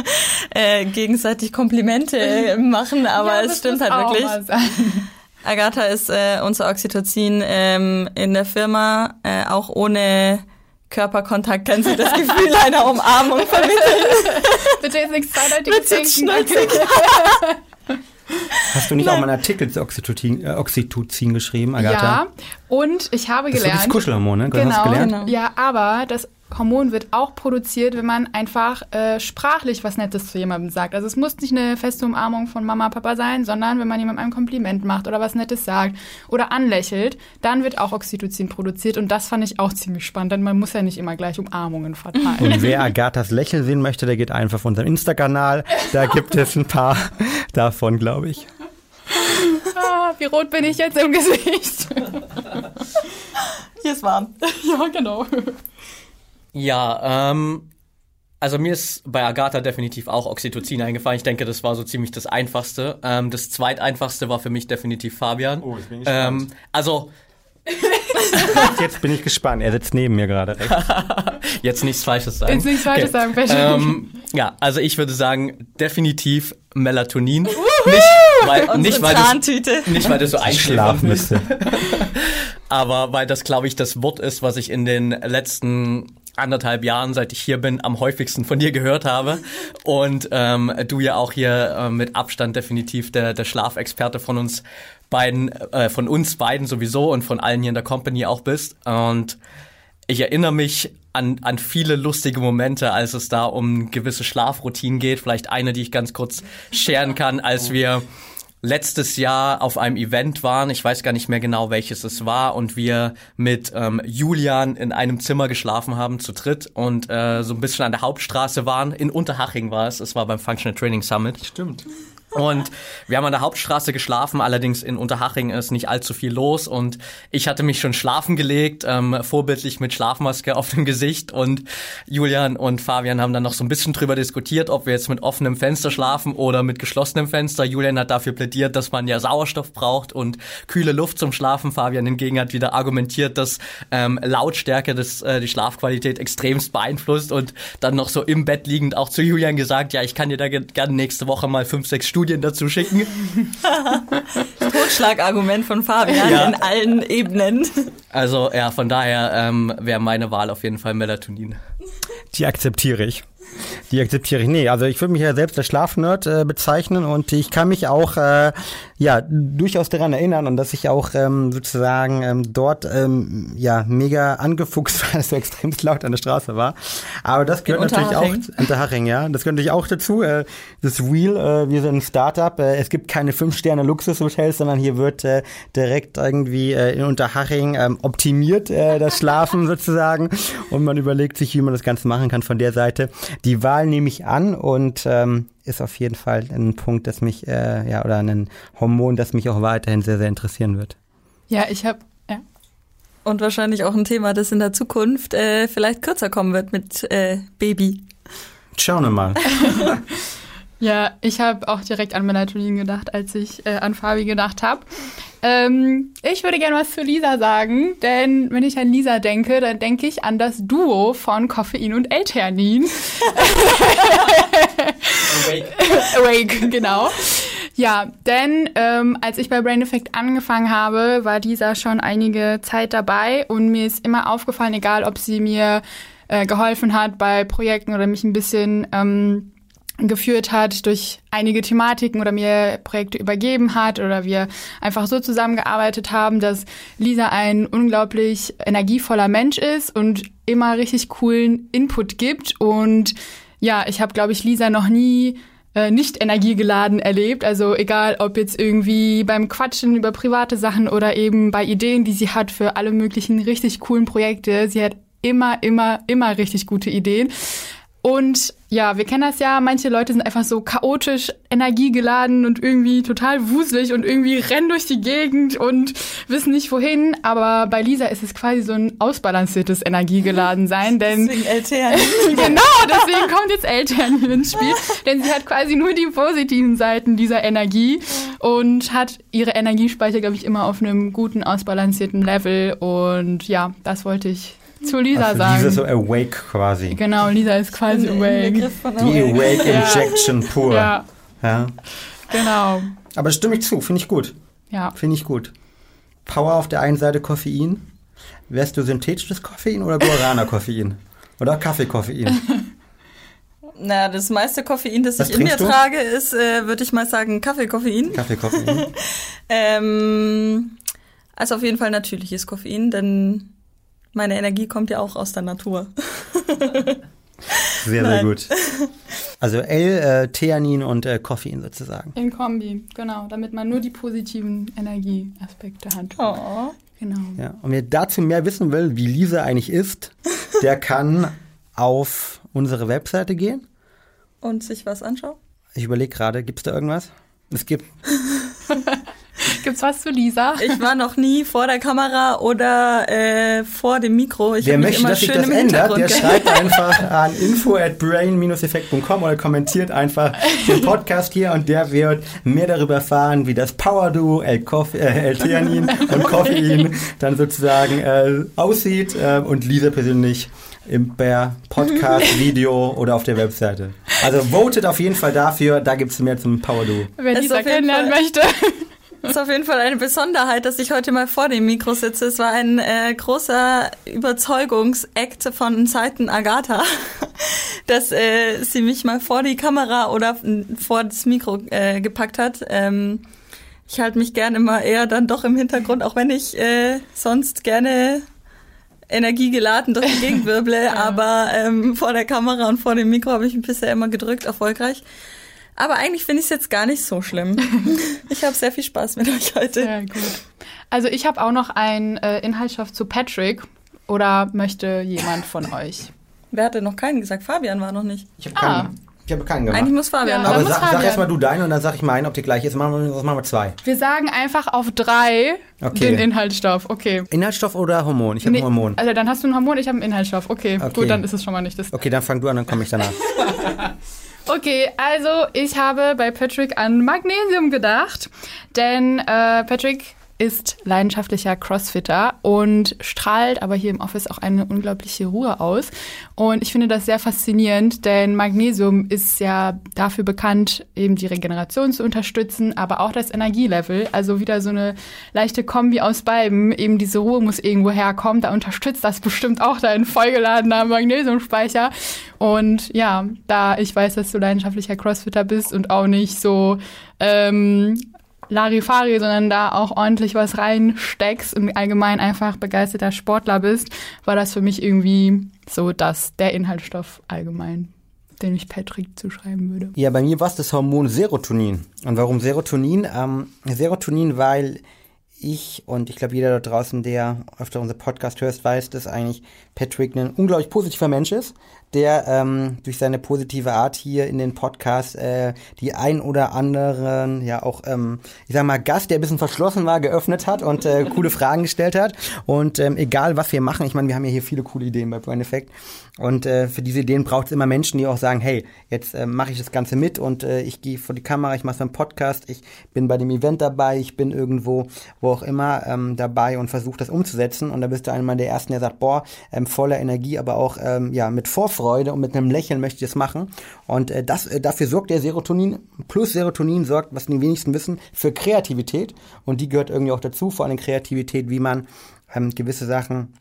äh, gegenseitig Komplimente machen, aber ja, es stimmt halt wirklich. Agatha ist äh, unser Oxytocin ähm, in der Firma, äh, auch ohne Körperkontakt kann sie das Gefühl einer Umarmung vermitteln. Bitte jetzt nichts zweideutiges trinken. Hast du nicht Nein. auch mal einen Artikel zu Oxytocin, äh, Oxytocin geschrieben, Agatha? Ja, und ich habe gelernt. Das ist das Kuschelhormon, ne? Genau, genau. Ja, aber das Hormon wird auch produziert, wenn man einfach äh, sprachlich was Nettes zu jemandem sagt. Also es muss nicht eine feste Umarmung von Mama, Papa sein, sondern wenn man jemandem ein Kompliment macht oder was Nettes sagt oder anlächelt, dann wird auch Oxytocin produziert und das fand ich auch ziemlich spannend, denn man muss ja nicht immer gleich Umarmungen verteilen. Und wer Agathas Lächeln sehen möchte, der geht einfach auf unseren Insta-Kanal. Da gibt es ein paar davon, glaube ich. Ah, wie rot bin ich jetzt im Gesicht? Hier ist warm. Ja, genau. Ja, ähm, also mir ist bei Agatha definitiv auch Oxytocin eingefallen. Ich denke, das war so ziemlich das Einfachste. Ähm, das zweiteinfachste war für mich definitiv Fabian. Oh, ich bin gespannt. Ähm, also Jetzt bin ich gespannt. Er sitzt neben mir gerade. Jetzt nichts Falsches sagen. Jetzt nichts Falsches sagen, Patrick. Ähm, ja, also ich würde sagen, definitiv Melatonin. Nicht, weil, nicht, weil Trantüte. das, nicht, weil das so Schlafen einschlafen müsste. aber weil das, glaube ich, das Wort ist, was ich in den letzten anderthalb Jahren, seit ich hier bin, am häufigsten von dir gehört habe. Und ähm, du ja auch hier äh, mit Abstand definitiv der, der Schlafexperte von uns beiden, äh, von uns beiden sowieso und von allen hier in der Company auch bist. Und ich erinnere mich an, an viele lustige Momente, als es da um gewisse Schlafroutinen geht. Vielleicht eine, die ich ganz kurz scheren kann, als wir letztes Jahr auf einem Event waren, ich weiß gar nicht mehr genau welches es war, und wir mit ähm, Julian in einem Zimmer geschlafen haben, zu dritt, und äh, so ein bisschen an der Hauptstraße waren. In Unterhaching war es, es war beim Functional Training Summit. Stimmt. Und wir haben an der Hauptstraße geschlafen, allerdings in Unterhaching ist nicht allzu viel los und ich hatte mich schon schlafen gelegt, ähm, vorbildlich mit Schlafmaske auf dem Gesicht und Julian und Fabian haben dann noch so ein bisschen drüber diskutiert, ob wir jetzt mit offenem Fenster schlafen oder mit geschlossenem Fenster. Julian hat dafür plädiert, dass man ja Sauerstoff braucht und kühle Luft zum Schlafen. Fabian hingegen hat wieder argumentiert, dass ähm, Lautstärke das, äh, die Schlafqualität extremst beeinflusst und dann noch so im Bett liegend auch zu Julian gesagt, ja, ich kann dir da ge- gerne nächste Woche mal fünf, sechs Studien dazu schicken. Totschlagargument von Fabian Ja. in allen Ebenen. Also ja, von daher ähm, wäre meine Wahl auf jeden Fall Melatonin. Die akzeptiere ich. Die akzeptiere ich. Nee, also ich würde mich ja selbst als Schlafnerd äh, bezeichnen und ich kann mich auch äh, ja durchaus daran erinnern und dass ich auch ähm, sozusagen ähm, dort ähm, ja mega angefuchst war, dass so extrem laut an der Straße war. Aber das gehört In natürlich auch Unterhaching. Ja. Das gehört natürlich auch dazu. Äh, das Real, äh, wir sind ein Startup. Äh, es gibt keine fünf Sterne Luxushotels, sondern hier wird äh, direkt irgendwie äh, in Unterhaching ähm, optimiert äh, das Schlafen sozusagen und man überlegt sich, wie man das Ganze machen kann von der Seite. Die Wahl nehme ich an und ähm, ist auf jeden Fall ein Punkt, das mich äh, ja oder ein Hormon, das mich auch weiterhin sehr sehr interessieren wird. ja, ich habe ja. Und wahrscheinlich auch ein Thema, das in der Zukunft äh, vielleicht kürzer kommen wird mit äh, Baby. Schauen wir mal. Ja, ich habe auch direkt an Melatonin gedacht, als ich äh, an Fabi gedacht habe. Ähm, ich würde gerne was zu Lisa sagen, denn wenn ich an Lisa denke, dann denke ich an das Duo von Koffein und L-Theanin. Awake, genau. Ja, denn ähm, als ich bei Brain Effect angefangen habe, war Lisa schon einige Zeit dabei und mir ist immer aufgefallen, egal ob sie mir äh, geholfen hat bei Projekten oder mich ein bisschen ähm, geführt hat durch einige Thematiken oder mir Projekte übergeben hat oder wir einfach so zusammengearbeitet haben, dass Lisa ein unglaublich energievoller Mensch ist und immer richtig coolen Input gibt. Und ja, ich habe, glaube ich, Lisa noch nie äh, nicht energiegeladen erlebt. Also egal, ob jetzt irgendwie beim Quatschen über private Sachen oder eben bei Ideen, die sie hat für alle möglichen richtig coolen Projekte. Sie hat immer, immer, immer richtig gute Ideen. Und ja, wir kennen das ja, manche Leute sind einfach so chaotisch energiegeladen und irgendwie total wuselig und irgendwie rennen durch die Gegend und wissen nicht wohin. Aber bei Lisa ist es quasi so ein ausbalanciertes Energiegeladen sein, denn Deswegen LTR. genau, deswegen kommt jetzt Eltern ins Spiel, denn sie hat quasi nur die positiven Seiten dieser Energie und hat ihre Energiespeicher, glaube ich, immer auf einem guten, ausbalancierten Level. Und ja, das wollte ich zu Lisa Also sagen. Lisa so awake quasi. Genau, Lisa ist quasi awake. Die Awake Injection pur. Ja, ja. genau. Aber stimme ich zu, finde ich gut. Ja. Finde ich gut. Power auf der einen Seite Koffein. Wärst du synthetisches Koffein oder Guarana-Koffein? Oder Kaffeekoffein? Na, das meiste Koffein, das Was ich in mir du? trage, ist, äh, würde ich mal sagen, Kaffeekoffein. Kaffeekoffein. Ähm, also auf jeden Fall natürliches Koffein, denn meine Energie kommt ja auch aus der Natur. Sehr, sehr gut. Also L, äh, Theanin und äh, Koffein sozusagen. In Kombi, genau, damit man nur die positiven Energieaspekte hat. Oh. Genau. Ja. Und wer dazu mehr wissen will, wie Lisa eigentlich ist, der kann auf unsere Webseite gehen. Und sich was anschauen? Ich überlege gerade, gibt es da irgendwas? Es Gibt Gibt's was zu Lisa? Ich war noch nie vor der Kamera oder äh, vor dem Mikro. Ich Wer möchte, immer dass sich das ändert, der schreibt einfach an info at brain-effekt.com oder kommentiert einfach den Podcast hier und der wird mehr darüber erfahren, wie das Power Duo L-Theanin äh, und Koffein dann sozusagen äh, aussieht äh, und Lisa persönlich im per Podcast, Video oder auf der Webseite. Also votet auf jeden Fall dafür, da gibt es mehr zum Power Duo. Wer Lisa kennenlernen möchte. Das ist auf jeden Fall eine Besonderheit, dass ich heute mal vor dem Mikro sitze. Es war ein äh, großer Überzeugungsakt von Seiten Agatha, dass äh, sie mich mal vor die Kamera oder vor das Mikro äh, gepackt hat. Ähm, ich halte mich gerne mal eher dann doch im Hintergrund, auch wenn ich äh, sonst gerne energiegeladen durch die Gegend wirble, aber ähm, vor der Kamera und vor dem Mikro habe ich mich bisher immer gedrückt, erfolgreich. Aber eigentlich finde ich es jetzt gar nicht so schlimm. Ich habe sehr viel Spaß mit euch heute. Sehr gut. Also ich habe auch noch einen äh, Inhaltsstoff zu Patrick. Oder möchte jemand von euch? Wer hatte noch keinen gesagt? Fabian war noch nicht. Ich habe Ah. keinen, ich hab keinen gemacht. Eigentlich muss Fabian Ja. Aber muss sag, sag Fabian. erstmal du deinen und dann sag ich meinen, ob die gleich ist. Machen wir, machen wir zwei. Wir sagen einfach auf drei Okay. den Inhaltsstoff. Okay. Inhaltsstoff oder Hormon? Ich habe Nee, ein Hormon. Also dann hast du einen Hormon, ich habe einen Inhaltsstoff. Okay, Okay. gut, dann ist es schon mal nicht das. Okay, dann fang du an, dann komme ich danach. Okay, also ich habe bei Patrick an Magnesium gedacht, denn äh, Patrick ist leidenschaftlicher Crossfitter und strahlt aber hier im Office auch eine unglaubliche Ruhe aus. Und ich finde das sehr faszinierend, denn Magnesium ist ja dafür bekannt, eben die Regeneration zu unterstützen, aber auch das Energielevel. Also wieder so eine leichte Kombi aus beiden. Eben diese Ruhe muss irgendwo herkommen. Da unterstützt das bestimmt auch dein vollgeladener Magnesiumspeicher. Und ja, da ich weiß, dass du leidenschaftlicher Crossfitter bist und auch nicht so ähm, Larifari, sondern da auch ordentlich was reinsteckst und allgemein einfach begeisterter Sportler bist, war das für mich irgendwie so das, der Inhaltsstoff allgemein, den ich Patrick zuschreiben würde. Ja, bei mir war es das Hormon Serotonin. Und warum Serotonin? Ähm, Serotonin, weil ich und ich glaube jeder da draußen, der öfter unser Podcast hört, weiß, dass eigentlich Patrick ein unglaublich positiver Mensch ist, der ähm, durch seine positive Art hier in den Podcast äh, die ein oder anderen, ja auch, ähm, ich sag mal, Gast, der ein bisschen verschlossen war, geöffnet hat und äh, coole Fragen gestellt hat. Und ähm, egal, was wir machen, ich meine, wir haben ja hier viele coole Ideen bei Brain Effect. Und äh, für diese Ideen braucht es immer Menschen, die auch sagen, hey, jetzt äh, mache ich das Ganze mit und äh, ich gehe vor die Kamera, ich mache so einen Podcast, ich bin bei dem Event dabei, ich bin irgendwo, wo auch immer ähm, dabei und versuche das umzusetzen. Und da bist du einer der Ersten, der sagt, boah, ähm, voller Energie, aber auch ähm, ja mit Vorfreude und mit einem Lächeln möchte ich das machen. Und äh, das, äh, dafür sorgt der Serotonin, plus Serotonin sorgt, was die wenigsten wissen, für Kreativität. Und die gehört irgendwie auch dazu, vor allem Kreativität, wie man ähm, gewisse Sachen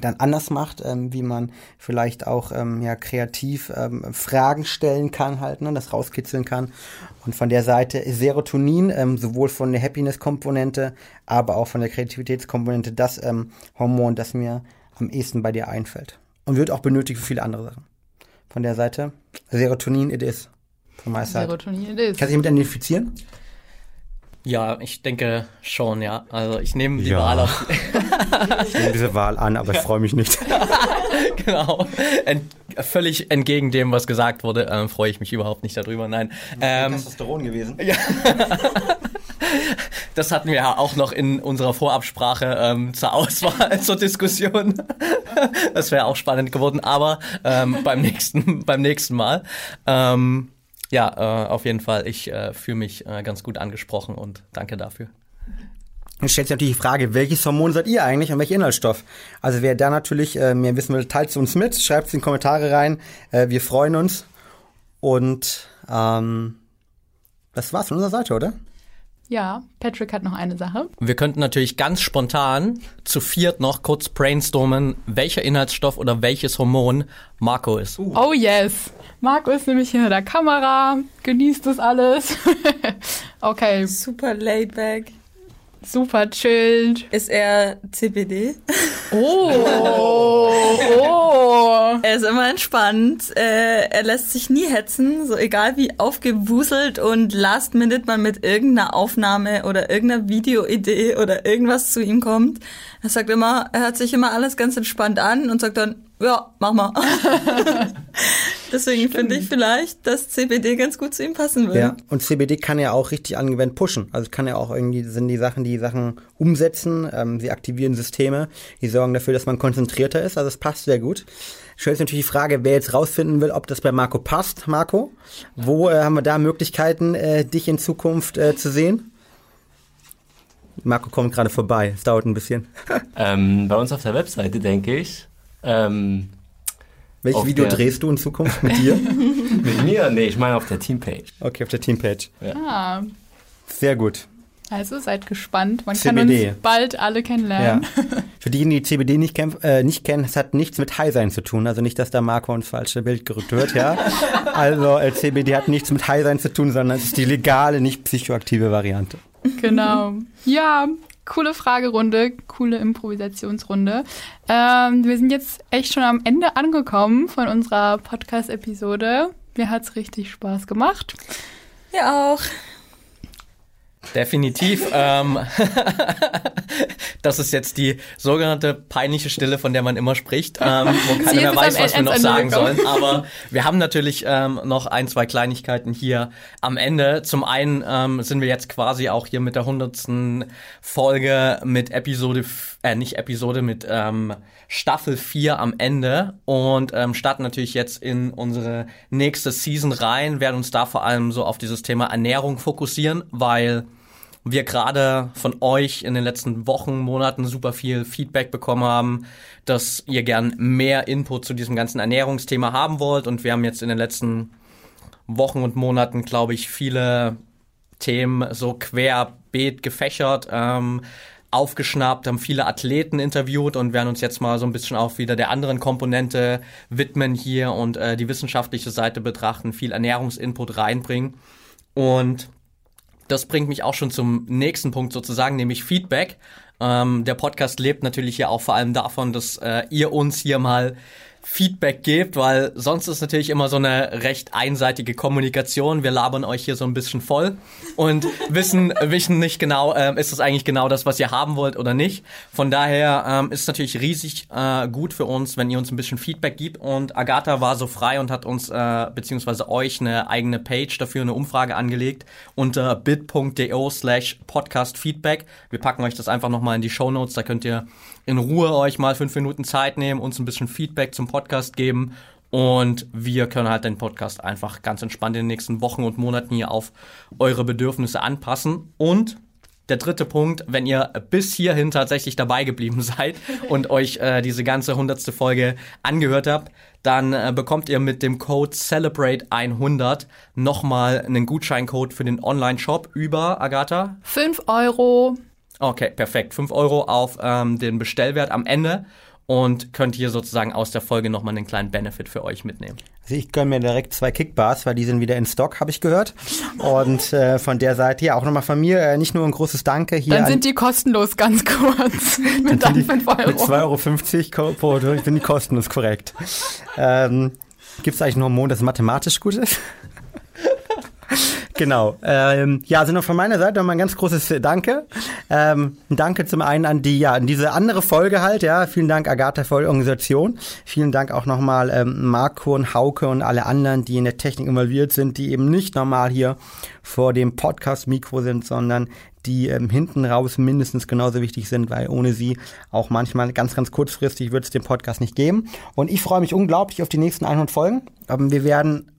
dann anders macht, ähm, wie man vielleicht auch ähm, ja kreativ ähm, Fragen stellen kann, halt, ne, das rauskitzeln kann. Und von der Seite ist Serotonin, ähm, sowohl von der Happiness-Komponente, aber auch von der Kreativitätskomponente, das ähm, Hormon, das mir am ehesten bei dir einfällt. Und wird auch benötigt für viele andere Sachen. Von der Seite, Serotonin it is. Von meiner Seite. Serotonin ist. Kannst du dich mit identifizieren? Ja, ich denke schon, ja. Also ich nehme die Ja. Wahl auf. Ich nehme diese Wahl an, aber ich freue mich nicht. genau. Ent, völlig entgegen dem, was gesagt wurde, ähm, freue ich mich überhaupt nicht darüber. Nein. Ähm, Testosteron gewesen. das hatten wir ja auch noch in unserer Vorabsprache ähm, zur Auswahl, zur Diskussion. das wäre auch spannend geworden, aber ähm, beim nächsten, beim nächsten Mal. Ähm, ja, äh, auf jeden Fall. Ich äh, fühle mich äh, ganz gut angesprochen und danke dafür. Dann stellt sich natürlich die Frage, welches Hormon seid ihr eigentlich und welcher Inhaltsstoff? Also wer da natürlich äh, mehr wissen will, teilt es uns mit, schreibt es in die Kommentare rein. Äh, wir freuen uns. Und ähm, das war's von unserer Seite, oder? Ja, Patrick hat noch eine Sache. Wir könnten natürlich ganz spontan zu viert noch kurz brainstormen, welcher Inhaltsstoff oder welches Hormon Marco ist. Oh yes. Marco ist nämlich hinter der Kamera, genießt das alles. okay, Super laid back. Super chilled. Ist er CBD? Oh, oh. Er ist immer entspannt. Äh, er lässt sich nie hetzen, so egal wie aufgewuselt und last minute man mit irgendeiner Aufnahme oder irgendeiner Videoidee oder irgendwas zu ihm kommt. Er sagt immer, er hört sich immer alles ganz entspannt an und sagt dann, ja, mach mal. Deswegen finde ich vielleicht, dass CBD ganz gut zu ihm passen würde. Ja, und CBD kann ja auch richtig angewendet pushen. Also kann ja auch irgendwie, sind die Sachen, die Sachen umsetzen, ähm, sie aktivieren Systeme, die sorgen dafür, dass man konzentrierter ist. Also es passt sehr gut. Stellt sich natürlich die Frage, wer jetzt rausfinden will, ob das bei Marco passt. Marco, wo äh, haben wir da Möglichkeiten, äh, dich in Zukunft äh, zu sehen? Marco kommt gerade vorbei, es dauert ein bisschen. ähm, bei uns auf der Webseite, denke ich. Ähm, Welches Video drehst du in Zukunft mit dir? mit mir? Nee, ich meine auf der Teampage. Okay, auf der Teampage. Ja. Ah. Sehr gut. Also seid gespannt. Man CBD. kann uns bald alle kennenlernen. Ja. Für diejenigen, die CBD nicht, äh, nicht kennen, es hat nichts mit High sein zu tun. Also nicht, dass da Marco ins falsche Bild gerückt wird. Ja. Also äh, CBD hat nichts mit High sein zu tun, sondern es ist die legale, nicht psychoaktive Variante. Genau. Ja, coole Fragerunde, coole Improvisationsrunde. Ähm, wir sind jetzt echt schon am Ende angekommen von unserer Podcast-Episode. Mir hat es richtig Spaß gemacht. Ja auch. Definitiv. ähm, das ist jetzt die sogenannte peinliche Stille, von der man immer spricht, ähm, wo keiner mehr weiß, was wir noch sagen sollen. Aber wir haben natürlich ähm, noch ein, zwei Kleinigkeiten hier am Ende. Zum einen ähm, sind wir jetzt quasi auch hier mit der hundertsten Folge mit Episode, äh, nicht Episode, mit ähm, Staffel 4 am Ende und ähm, starten natürlich jetzt in unsere nächste Season rein, werden uns da vor allem so auf dieses Thema Ernährung fokussieren, weil wir gerade von euch in den letzten Wochen, Monaten super viel Feedback bekommen haben, dass ihr gern mehr Input zu diesem ganzen Ernährungsthema haben wollt und wir haben jetzt in den letzten Wochen und Monaten, glaube ich, viele Themen so querbeet gefächert. Ähm, aufgeschnappt, haben viele Athleten interviewt und werden uns jetzt mal so ein bisschen auch wieder der anderen Komponente widmen hier und äh, die wissenschaftliche Seite betrachten, viel Ernährungsinput reinbringen. Und das bringt mich auch schon zum nächsten Punkt sozusagen, nämlich Feedback. Ähm, der Podcast lebt natürlich ja auch vor allem davon, dass äh, ihr uns hier mal Feedback gebt, weil sonst ist natürlich immer so eine recht einseitige Kommunikation. Wir labern euch hier so ein bisschen voll und wissen, wissen nicht genau, ähm, ist das eigentlich genau das, was ihr haben wollt oder nicht. Von daher ähm, ist es natürlich riesig äh, gut für uns, wenn ihr uns ein bisschen Feedback gibt. Und Agatha war so frei und hat uns äh, beziehungsweise euch eine eigene Page dafür, eine Umfrage angelegt unter bit.do slash podcastfeedback. Wir packen euch das einfach nochmal in die Show Notes, da könnt ihr in Ruhe euch mal fünf Minuten Zeit nehmen, uns ein bisschen Feedback zum Podcast geben und wir können halt den Podcast einfach ganz entspannt in den nächsten Wochen und Monaten hier auf eure Bedürfnisse anpassen. Und der dritte Punkt, wenn ihr bis hierhin tatsächlich dabei geblieben seid und euch äh, diese ganze hundertste Folge angehört habt, dann äh, bekommt ihr mit dem Code Celebrate100 nochmal einen Gutscheincode für den Online-Shop über, Agatha? 5 Euro. Okay, perfekt. 5 Euro auf ähm, den Bestellwert am Ende und könnt hier sozusagen aus der Folge nochmal einen kleinen Benefit für euch mitnehmen. Also ich gönne mir direkt zwei Kickbars, weil die sind wieder in Stock, habe ich gehört. Und äh, von der Seite ja auch nochmal von mir äh, nicht nur ein großes Danke hier. Dann sind die kostenlos, ganz kurz. mit dann 5 Euro. Mit 2,50 Euro pro sind die kostenlos korrekt. Ähm, Gibt es eigentlich nur ein Hormon, das mathematisch gut ist? genau. Ähm, ja, also noch von meiner Seite nochmal ein ganz großes Danke. Ähm, Danke zum einen an die, ja, an diese andere Folge halt, ja. Vielen Dank, Agatha, für eure Organisation. Vielen Dank auch nochmal ähm, Marco und Hauke und alle anderen, die in der Technik involviert sind, die eben nicht normal hier vor dem Podcast-Mikro sind, sondern die ähm, hinten raus mindestens genauso wichtig sind, weil ohne sie auch manchmal ganz, ganz kurzfristig wird es den Podcast nicht geben. Und ich freue mich unglaublich auf die nächsten 100 Folgen. Ähm, wir werden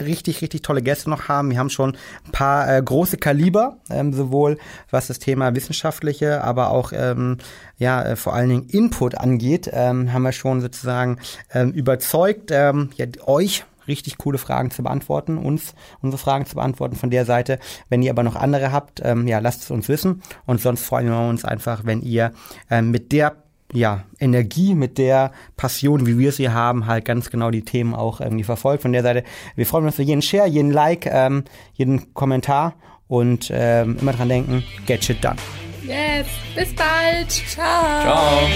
richtig, richtig tolle Gäste noch haben. Wir haben schon ein paar äh, große Kaliber, ähm, sowohl was das Thema wissenschaftliche, aber auch ähm, ja äh, vor allen Dingen Input angeht, ähm, haben wir schon sozusagen ähm, überzeugt, ähm, ja, euch richtig coole Fragen zu beantworten, uns unsere Fragen zu beantworten von der Seite. Wenn ihr aber noch andere habt, ähm, ja, lasst es uns wissen. Und sonst freuen wir uns einfach, wenn ihr ähm, mit der ja, Energie, mit der Passion, wie wir sie haben, halt ganz genau die Themen auch irgendwie verfolgt. Von der Seite, wir freuen uns für jeden Share, jeden Like, ähm, jeden Kommentar und ähm, immer dran denken, get shit done. Yes, bis bald. Ciao. Ciao.